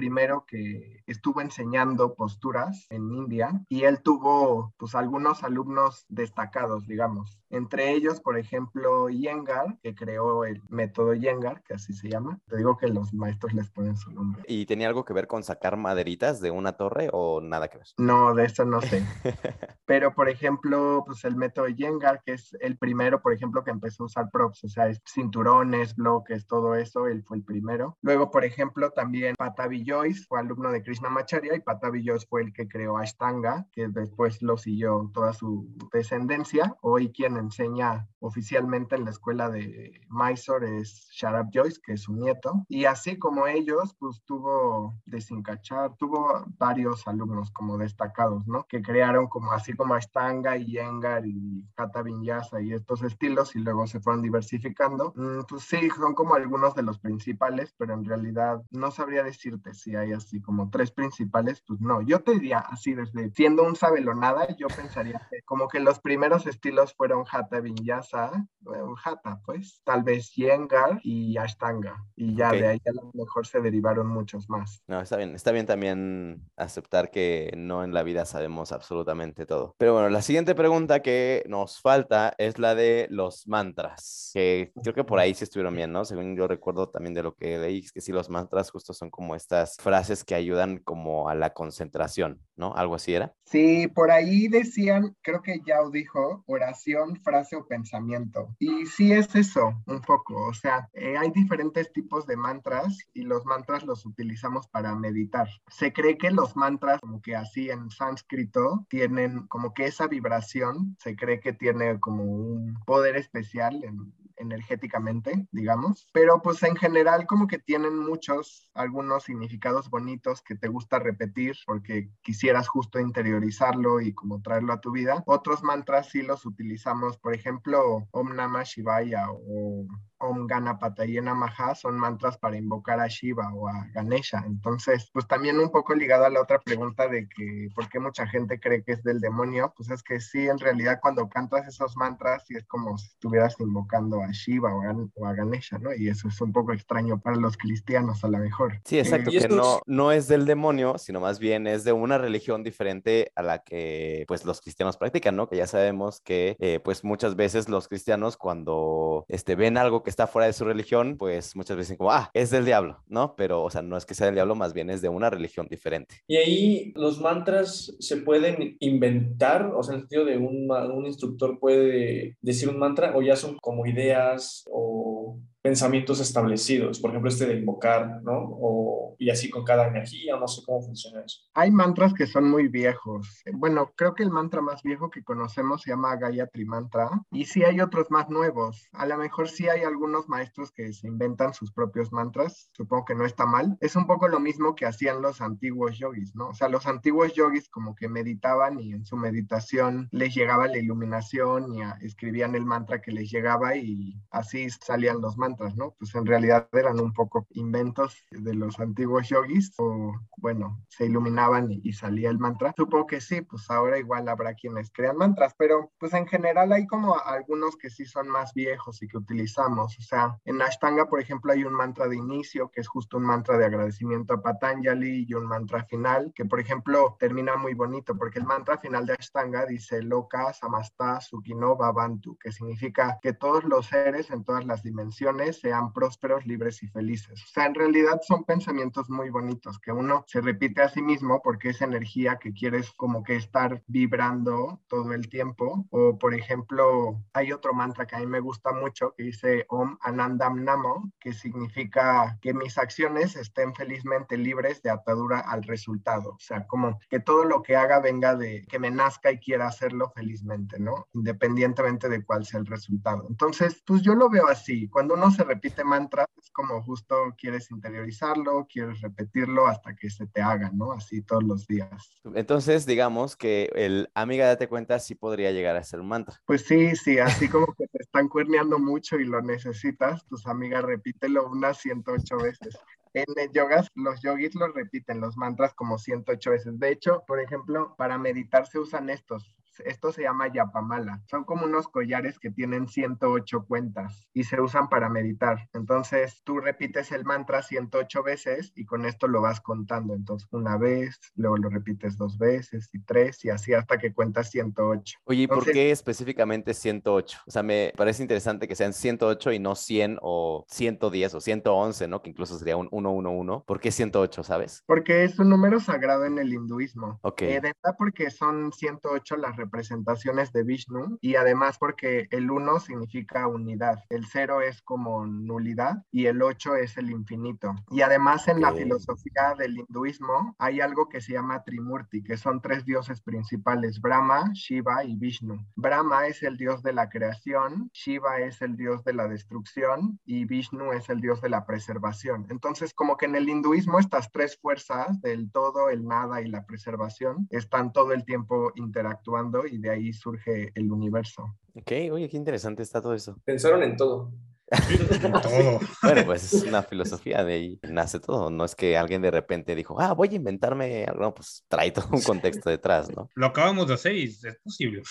E: que estuvo enseñando posturas en India y él tuvo pues algunos alumnos destacados, digamos. Entre ellos, por ejemplo, Iyengar, que creó el método Iyengar, que así se llama. Te digo que los maestros les ponen su nombre.
A: ¿Y tenía algo que ver con sacar maderitas de una torre o nada que ver?
E: No, de eso no sé. Pero, por ejemplo, pues el método Iyengar, que es el primero, por ejemplo, que empezó a usar props, o sea, es cinturones, bloques, todo eso, él fue el primero. Luego, por ejemplo, también Patavi Joyce fue alumno de Krishna Macharya y Patavi Joyce fue el que creó Ashtanga, que después lo siguió toda su descendencia. Hoy quien enseña oficialmente en la escuela de Mysore es Sharab Joyce, que es su nieto. Y así como ellos, pues tuvo Desinkachar, tuvo varios alumnos como destacados, ¿no? Que crearon como así como Ashtanga y Yengar y Hatha Vinyasa y estos estilos y luego se fueron diversificando. Mm, pues sí, son como algunos de los principales, pero en realidad no sabría decirte si hay así como tres principales, pues no. Yo te diría así desde siendo un sabelonada, yo pensaría que como que los primeros estilos fueron Hatha Vinyasa, bueno, Hatha pues, tal vez Yengar y Ashtanga y ya de ahí a lo mejor se derivaron muchos más.
A: No, está bien, está bien también aceptar que no en la vida sabemos absolutamente todo. Pero bueno, la siguiente pregunta que nos falta es la de los mantras, que creo que por ahí sí estuvieron bien, ¿no? Según yo recuerdo también de lo que leí, es que sí, los mantras justo son como estas frases que ayudan como a la concentración, ¿no? Algo así era.
E: Sí, por ahí decían, creo que Yao dijo, oración, frase o pensamiento. Y sí es eso, un poco. O sea, eh, hay diferentes tipos de mantras y los mantras los utilizamos para meditar. Se cree que los mantras, como que así en sánscrito, tienen como que esa vibración, se cree que tiene como un poder especial en, energéticamente, digamos, pero pues en general como que tienen muchos, algunos significados bonitos que te gusta repetir porque quisieras justo interiorizarlo y como traerlo a tu vida. Otros mantras sí los utilizamos, por ejemplo, Om Namah Shivaya o Om Ganapataye Namaha son mantras para invocar a Shiva o a Ganesha. Entonces, pues también un poco ligado a la otra pregunta de que por qué mucha gente cree que es del demonio, pues es que sí, en realidad cuando cantas esos mantras sí es como si estuvieras invocando a Shiva o a, Ganesha, ¿no? Y eso es un poco extraño para los cristianos a lo mejor.
A: Sí, exacto, que no, no es del demonio, sino más bien es de una religión diferente a la que pues los cristianos practican, ¿no? Que ya sabemos que eh, pues muchas veces los cristianos cuando este, ven algo que está fuera de su religión, pues muchas veces dicen como, ah, es del diablo, ¿no? Pero, o sea, no es que sea del diablo, más bien es de una religión diferente.
D: Y ahí los mantras se pueden inventar, o sea, en el sentido de un, un instructor puede decir un mantra o ya son como ideas o pensamientos establecidos, por ejemplo, este de invocar, ¿no? O, y así con cada energía, no sé cómo funciona eso.
E: Hay mantras que son muy viejos. Bueno, creo que el mantra más viejo que conocemos se llama Gayatri Mantra, y sí hay otros más nuevos. A lo mejor sí hay algunos maestros que se inventan sus propios mantras, supongo que no está mal. Es un poco lo mismo que hacían los antiguos yogis, ¿no? O sea, los antiguos yogis como que meditaban y en su meditación les llegaba la iluminación y escribían el mantra que les llegaba y así salían los mantras. ¿No? Pues en realidad eran un poco inventos de los antiguos yogis o, bueno, se iluminaban y, salía el mantra. Supongo que sí, pues ahora igual habrá quienes crean mantras, pero pues en general hay como algunos que sí son más viejos y que utilizamos. O sea, en Ashtanga, por ejemplo, hay un mantra de inicio que es justo un mantra de agradecimiento a Patanjali y un mantra final que, por ejemplo, termina muy bonito porque el mantra final de Ashtanga dice Loka Samasta Sukino Bhavantu, que significa que todos los seres en todas las dimensiones sean prósperos, libres y felices. O sea, en realidad son pensamientos muy bonitos que uno se repite a sí mismo porque es energía que quieres como que estar vibrando todo el tiempo. O, por ejemplo, hay otro mantra que a mí me gusta mucho que dice Om Anandam Namo, que significa que mis acciones estén felizmente libres de atadura al resultado. O sea, como que todo lo que haga venga de que me nazca y quiera hacerlo felizmente, ¿no? Independientemente de cuál sea el resultado. Entonces, pues yo lo veo así. Cuando uno se repite mantra, es como justo quieres interiorizarlo, quieres repetirlo hasta que se te haga, ¿no? Así todos los días.
A: Entonces, digamos que el amiga, date cuenta, sí podría llegar a ser un mantra.
E: Pues sí, sí, así como que te están cuerneando mucho y lo necesitas, tus amigas repítelo unas 108 veces. En el yogas, los yogis los repiten, los mantras como 108 veces. De hecho, por ejemplo, para meditar se usan estos esto se llama yapamala. Son como unos collares que tienen 108 cuentas y se usan para meditar. Entonces tú repites el mantra 108 veces y con esto lo vas contando. Entonces una vez, luego lo repites dos veces y tres y así hasta que cuentas 108.
A: Oye, ¿y por qué específicamente 108? O sea, me parece interesante que sean 108 y no 100 o 110 o 111, ¿no? Que incluso sería un 111. ¿Por qué 108, sabes?
E: Porque es un número sagrado en el hinduismo.
A: Ok.
E: Eh, porque son 108 las representaciones de Vishnu y además porque el 1 significa unidad, el 0 es como nulidad y el 8 es el infinito. Y además en la filosofía del hinduismo hay algo que se llama Trimurti, que son tres dioses principales, Brahma, Shiva y Vishnu. Brahma es el dios de la creación, Shiva es el dios de la destrucción y Vishnu es el dios de la preservación. Entonces como que en el hinduismo estas tres fuerzas del todo, el nada y la preservación están todo el tiempo interactuando y de ahí surge el universo.
A: Ok, oye, qué interesante está todo eso.
D: Pensaron en todo.
C: Todo.
A: Bueno, pues es una filosofía de ahí nace todo. No es que alguien de repente dijo, ah, voy a inventarme algo. No, pues trae todo un contexto detrás, ¿no?
C: Lo acabamos de hacer y es posible.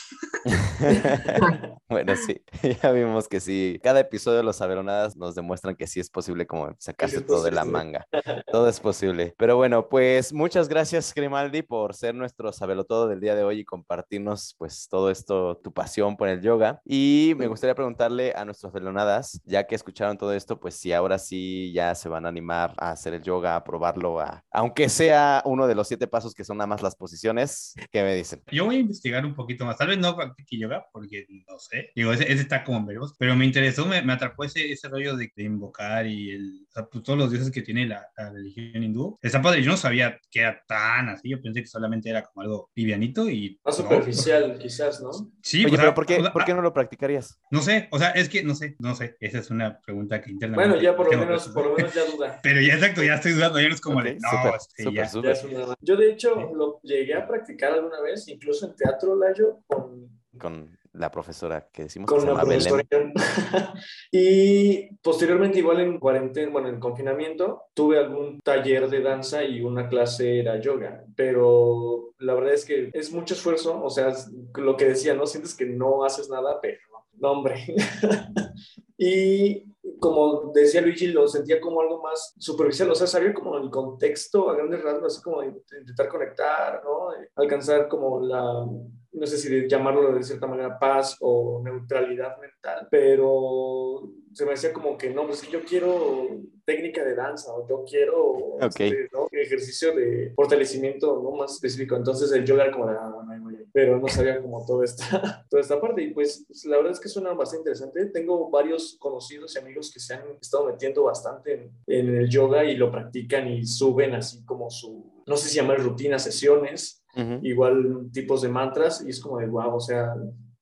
A: bueno, sí, ya vimos que sí. Cada episodio de Los Saberonadas nos demuestran que sí es posible como sacarse todo de la manga. Todo es posible. Pero bueno, pues muchas gracias, Grimaldi, por ser nuestro sabelotodo del día de hoy y compartirnos pues todo esto, tu pasión por el yoga. Y me gustaría preguntarle a nuestros saberonadas ya que escucharon todo esto, pues si ahora sí ya se van a animar a hacer el yoga, a probarlo, a, aunque sea uno de los siete pasos que son nada más las posiciones, ¿qué me dicen?
C: Yo voy a investigar un poquito más. Tal vez no practique yoga porque no sé. Digo, ese, está como veremos. Pero me interesó, me, me atrapó ese, ese rollo de, invocar y el, sea, pues, todos los dioses que tiene la, la religión hindú. Está padre. Yo no sabía que era tan así. Yo pensé que solamente era como algo livianito y.
D: Más
C: no.
D: superficial, quizás, ¿no?
C: Sí,
A: Oye,
C: o sea,
A: pero ¿por qué,
C: o sea,
A: ¿por qué
C: ah,
A: no lo practicarías?
C: No sé, o sea, es que no sé, no sé. Esa es una pregunta que internamente.
D: Bueno, ya por lo menos, por lo menos ya duda.
C: Pero ya exacto, ya estoy dudando, ya no es como de, no,
A: súper,
C: sí,
A: súper,
C: ya.
D: Ya
A: súper.
D: es una- Yo, de hecho, lo llegué a practicar alguna vez, incluso en teatro, Layo, con,
A: Con la profesora que decimos
D: con
A: que Belén.
D: profesora. y posteriormente, igual en cuarentena, bueno, en confinamiento, tuve algún taller de danza y una clase era yoga, pero la verdad es que es mucho esfuerzo, o sea, lo que decía, ¿no? Sientes que no haces nada, pero no, hombre. y como decía Luigi, lo sentía como algo más superficial, o sea, sabía como el contexto a grandes rasgos, así como intentar conectar, ¿no? Alcanzar como la, no sé si llamarlo de cierta manera paz o neutralidad mental, pero se me hacía como que no, pues que yo quiero técnica de danza o yo quiero este, ¿no? ejercicio de fortalecimiento ¿no? más específico. Entonces el yoga era como de, ah, bueno, ahí voy. pero no sabía como toda esta, toda esta parte. Y pues la verdad es que suena bastante interesante. Tengo varios conocidos y amigos que se han estado metiendo bastante en, en el yoga y lo practican y suben así como su, no sé si llamar rutina, sesiones Igual tipos de mantras y es como de wow, o sea,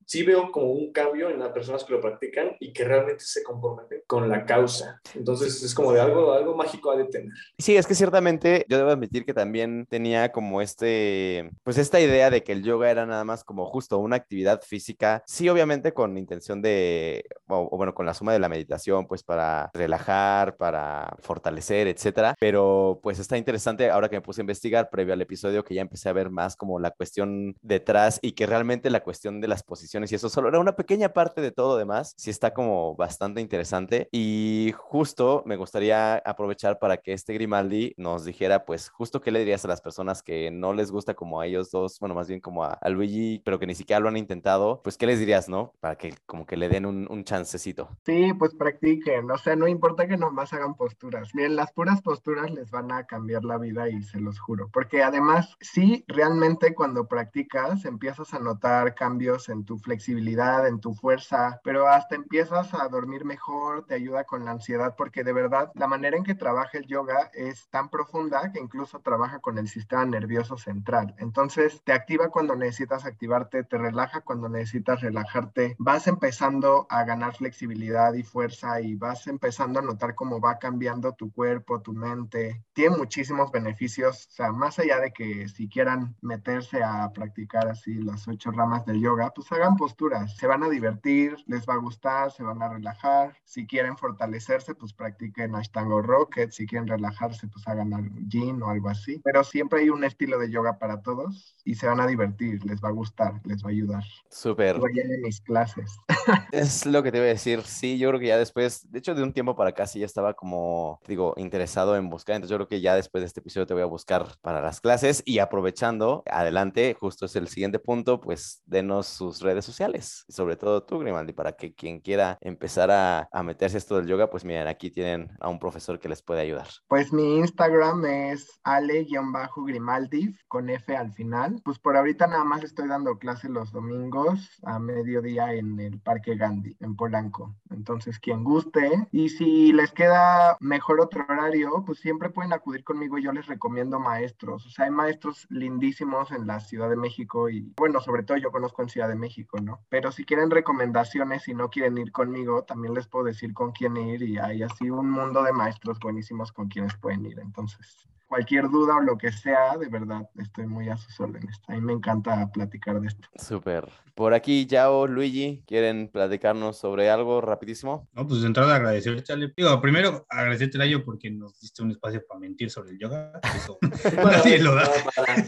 D: sí veo como un cambio en las personas que lo practican y que realmente se comprometen con la causa. Entonces es como de algo, algo mágico ha de tener.
A: Sí, es que ciertamente yo debo admitir que también tenía como este, pues esta idea de que el yoga era nada más como justo una actividad física, sí, obviamente con intención de, o, o bueno, con la suma de la meditación, pues para relajar, para fortalecer, etcétera, pero pues está interesante ahora que me puse a investigar previo al episodio que ya empecé a ver más como la cuestión detrás y que realmente la cuestión de las posiciones y eso solo era una pequeña parte de todo demás, sí está como bastante interesante y justo me gustaría aprovechar para que este Grimaldi nos dijera pues justo qué le dirías a las personas que no les gusta como a ellos dos, bueno, más bien como a, a Luigi, pero que ni siquiera lo han intentado, pues qué les dirías, ¿no? Para que como que le den un, un chancecito.
E: Sí, pues practiquen, o sea, no importa que nomás hagan posturas. Miren, las puras posturas les van a cambiar la vida y se los juro. Porque además, sí, realmente cuando practicas empiezas a notar cambios en tu flexibilidad, en tu fuerza, pero hasta empiezas a dormir mejor, te ayuda con la ansiedad, porque de verdad la manera en que trabaja el yoga es tan profunda que incluso trabaja con el sistema nervioso central. Entonces, te activa cuando necesitas activarte, te relaja cuando necesitas relajarte, vas empezando a ganar flexibilidad y fuerza y vas empezando a notar cómo va cambiando tu cuerpo, tu mente. Tiene muchísimos beneficios, o sea, más allá de que si quieran meterse a practicar así las ocho ramas del yoga, pues hagan posturas, se van a divertir, les va a gustar, se van a relajar. Si quieren fortalecerse, pues practiquen Ashtanga o Rocket, si quieren relajarse, pues hagan Yin o algo así. Pero siempre hay un estilo de yoga para todos y se van a divertir, les va a gustar, les va a ayudar.
A: Súper.
E: A mis clases.
A: Es lo que te iba a decir. Sí, yo creo que ya después, de hecho, de un tiempo para acá sí ya estaba como, digo, interesado en buscar. Entonces yo creo que ya después de este episodio te voy a buscar para las clases y aprovechando, adelante, justo es el siguiente punto, pues denos sus redes sociales, y sobre todo tú, Grimaldi, para que quien quiera empezar a, a meterse esto del yoga, pues miren, aquí tienen a un profesor que les puede ayudar.
E: Pues mi Instagram es ale-grimaldi con F al final. Pues por ahorita nada más estoy dando clase los domingos a mediodía en el Parque Gandhi, en Polanco. Entonces, quien guste. Y si les queda mejor otro horario, pues siempre pueden acudir conmigo yo les recomiendo maestros. O sea, hay maestros lindísimos en la Ciudad de México y bueno, sobre todo yo conozco en Ciudad de México, ¿no? Pero si quieren recomendaciones y no quieren ir conmigo, también les puedo decir con quién ir y hay así un mundo de maestros buenísimos con quienes pueden ir. Entonces, cualquier duda o lo que sea, de verdad, estoy muy a sus órdenes. A mí me encanta platicar de esto.
A: Súper. Por aquí, Yao, Luigi, ¿quieren platicarnos sobre algo rapidísimo?
C: No, pues de entrada agradecerte, Ale. Digo, primero agradecerte, Layo, porque nos diste un espacio para mentir sobre el yoga. Eso nadie lo da.
D: para-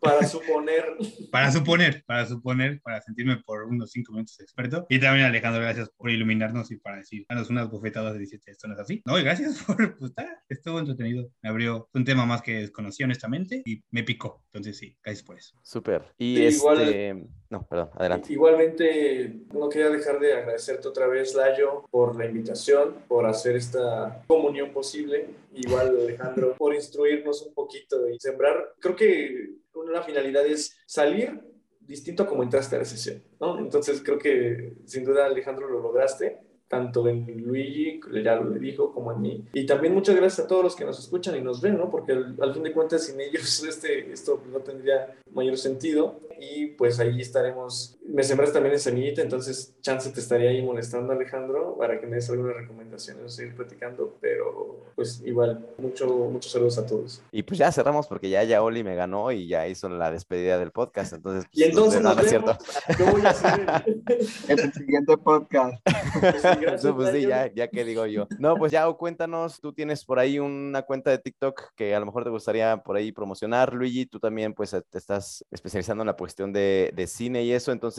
D: Para suponer.
C: Para suponer, para suponer, para sentirme por unos cinco minutos experto. Y también Alejandro, gracias por iluminarnos y para decir, danos unas bofetadas de 17, esto no es así. No, y gracias por, pues está, estuvo entretenido. Me abrió un tema más que desconocía honestamente y me picó. Entonces sí, gracias por eso.
A: Súper. Y
D: Sí,
A: este...
D: igual-
A: No, perdón, adelante.
D: Igualmente, no quería dejar de agradecerte otra vez, Layo, por la invitación, por hacer esta comunión posible. Igual, Alejandro, por instruirnos un poquito y sembrar. Creo que una finalidad es salir distinto a como entraste a la sesión, ¿no? Entonces, creo que sin duda, Alejandro, lo lograste tanto en Luigi, ya lo dijo, como en mí. Y también muchas gracias a todos los que nos escuchan y nos ven, ¿no? Porque al, al fin de cuentas, sin ellos, este, esto no tendría mayor sentido. Y pues ahí estaremos. Me sembras también en semillita, entonces chance te estaría ahí molestando, Alejandro, para que me des algunas recomendaciones, seguir platicando. Pero pues igual, mucho, muchos saludos a todos.
A: Y pues ya cerramos porque ya ya Oli me ganó y ya hizo la despedida del podcast. Entonces,
D: Y entonces
A: no,
D: nos
A: no es
D: vemos.
A: cierto.
D: Yo voy a hacer el-
E: En el siguiente podcast.
D: Pues
A: No, pues sí, ya, ya que digo yo. No, pues ya cuéntanos, tú tienes por ahí una cuenta de TikTok que a lo mejor te gustaría por ahí promocionar, Luigi, tú también pues te estás especializando en la cuestión de, de cine y eso, entonces,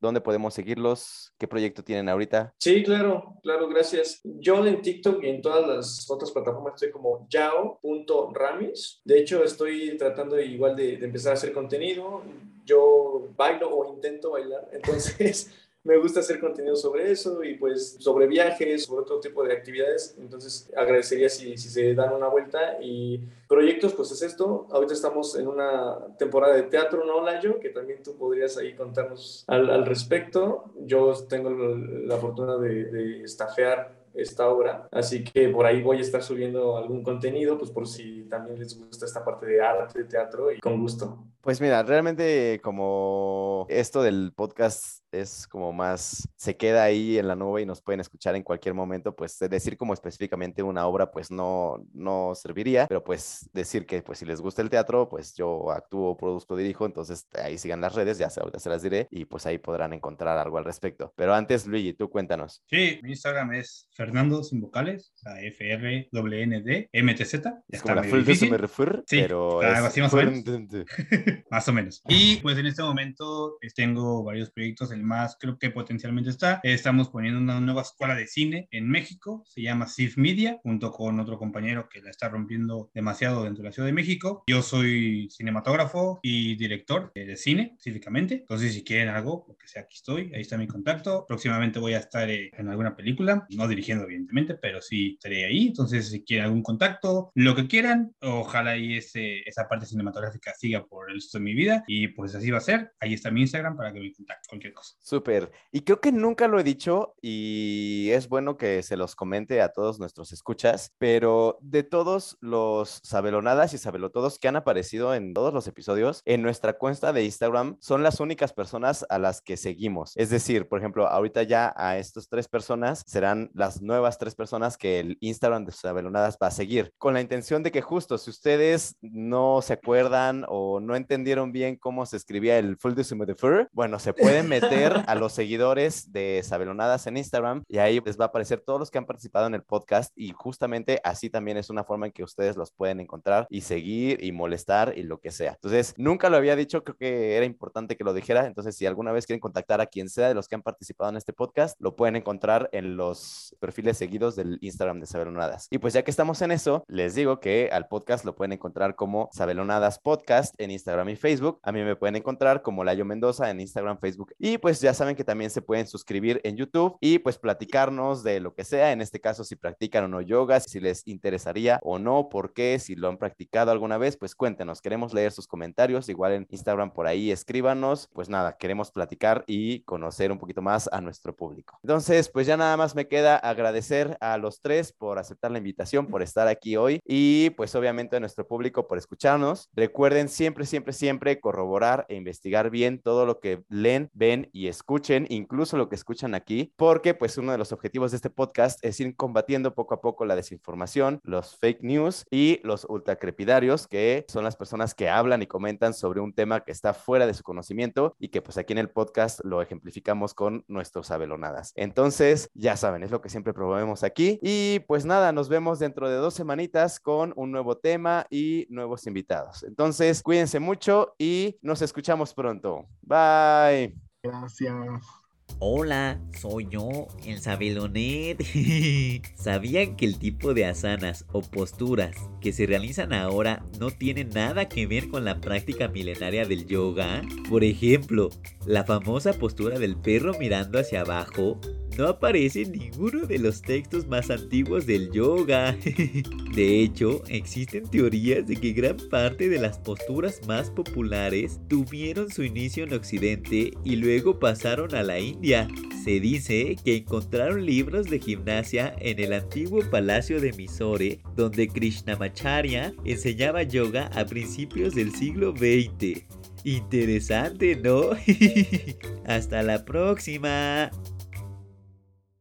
A: ¿dónde podemos seguirlos? ¿Qué proyecto tienen ahorita?
D: Sí, claro, claro, gracias. Yo en TikTok y en todas las otras plataformas estoy como yao.ramis. De hecho, estoy tratando igual de, de empezar a hacer contenido. Yo bailo o intento bailar, entonces me gusta hacer contenido sobre eso y pues sobre viajes, sobre otro tipo de actividades. Entonces agradecería si, si se dan una vuelta y proyectos, pues es esto. Ahorita estamos en una temporada de teatro, ¿no, Layo? Que también tú podrías ahí contarnos al, respecto. Yo tengo la fortuna de, de estafear esta obra, así que por ahí voy a estar subiendo algún contenido, pues por si también les gusta esta parte de arte, de teatro, y con gusto.
A: Pues mira, realmente como esto del podcast es como más, se queda ahí en la nube y nos pueden escuchar en cualquier momento, pues decir como específicamente una obra pues no, no serviría, pero pues decir que pues si les gusta el teatro, pues yo actúo, produzco, dirijo, entonces ahí sigan las redes, ya se, las diré y pues ahí podrán encontrar algo al respecto. Pero antes, Luigi, tú cuéntanos.
C: Sí, mi Instagram es Fernando sin vocales, o sea, F R W N D M T Z. Ya
A: Es como
C: está
A: la full de me refer,
C: Sí,
A: pero
C: algo
A: es
C: así más o menos. más o menos. Y pues en este momento eh, tengo varios proyectos. El más creo que potencialmente está. Estamos poniendo una nueva escuela de cine en México. Se llama CIF Media, junto con otro compañero que la está rompiendo demasiado dentro de la Ciudad de México. Yo soy cinematógrafo y director de cine, específicamente. Entonces, si quieren algo, lo que sea, aquí estoy. Ahí está mi contacto. Próximamente voy a estar eh, en alguna película, no dirigiendo, evidentemente, pero sí estaré ahí. Entonces, si quieren algún contacto, lo que quieran, ojalá y ese, esa parte cinematográfica siga por el resto de mi vida. Y pues así va a ser. Ahí está mi Instagram para que me contacten cualquier cosa.
A: Súper. Y creo que nunca lo he dicho y es bueno que se los comente a todos nuestros escuchas, pero de todos los sabelonadas y sabelotodos que han aparecido en todos los episodios, en nuestra cuenta de Instagram son las únicas personas a las que seguimos. Es decir, por ejemplo, ahorita ya a estas tres personas serán las nuevas tres personas que el Instagram de sabelonadas va a seguir, con la intención de que justo si ustedes no se acuerdan o no entendieron bien cómo se escribía el full de Fur, bueno, se pueden meter a los seguidores de Sabelonadas en Instagram y ahí les va a aparecer todos los que han participado en el podcast y justamente así también es una forma en que ustedes los pueden encontrar y seguir y molestar y lo que sea. Entonces, nunca lo había dicho, creo que era importante que lo dijera. Entonces, si alguna vez quieren contactar a quien sea de los que han participado en este podcast, lo pueden encontrar en los perfiles seguidos del Instagram de Sabelonadas. Y pues ya que estamos en eso, les digo que al podcast lo pueden encontrar como Sabelonadas Podcast en Instagram y Facebook. A mí me pueden encontrar como Layo Mendoza en Instagram, Facebook. Y pues ya saben que también se pueden suscribir en YouTube y pues platicarnos de lo que sea. En este caso, si practican o no yoga, si les interesaría o no, por qué, si lo han practicado alguna vez, pues cuéntenos. Queremos leer sus comentarios. Igual en Instagram por ahí escríbanos. Pues nada, queremos platicar y conocer un poquito más a nuestro público. Entonces, pues ya nada más me queda agradecer a los tres por aceptar la invitación, por estar aquí hoy y pues obviamente a nuestro público por escucharnos. Recuerden siempre, siempre, siempre corroborar e investigar bien todo lo que leen, ven y escuchen, incluso lo que escuchan aquí, porque pues uno de los objetivos de este podcast es ir combatiendo poco a poco la desinformación, los fake news y los ultracrepidarios, que son las personas que hablan y comentan sobre un tema que está fuera de su conocimiento y que pues aquí en el podcast lo ejemplificamos con nuestros abelonadas. Entonces, ya saben, es lo que siempre promovemos aquí. Y pues nada, nos vemos dentro de dos semanitas con un nuevo tema y nuevos invitados. Entonces, cuídense mucho. Mucho y nos escuchamos pronto. Bye.
E: Gracias.
F: Hola, soy yo, el Sabelonet. ¿Sabían que el tipo de asanas o posturas que se realizan ahora no tienen nada que ver con la práctica milenaria del yoga? Por ejemplo, la famosa postura del perro mirando hacia abajo no aparece en ninguno de los textos más antiguos del yoga. De hecho, existen teorías de que gran parte de las posturas más populares tuvieron su inicio en Occidente y luego pasaron a la India. Se dice que encontraron libros de gimnasia en el antiguo palacio de Mysore, donde Krishnamacharya enseñaba yoga a principios del siglo XX. Interesante, ¿no? Hasta la próxima.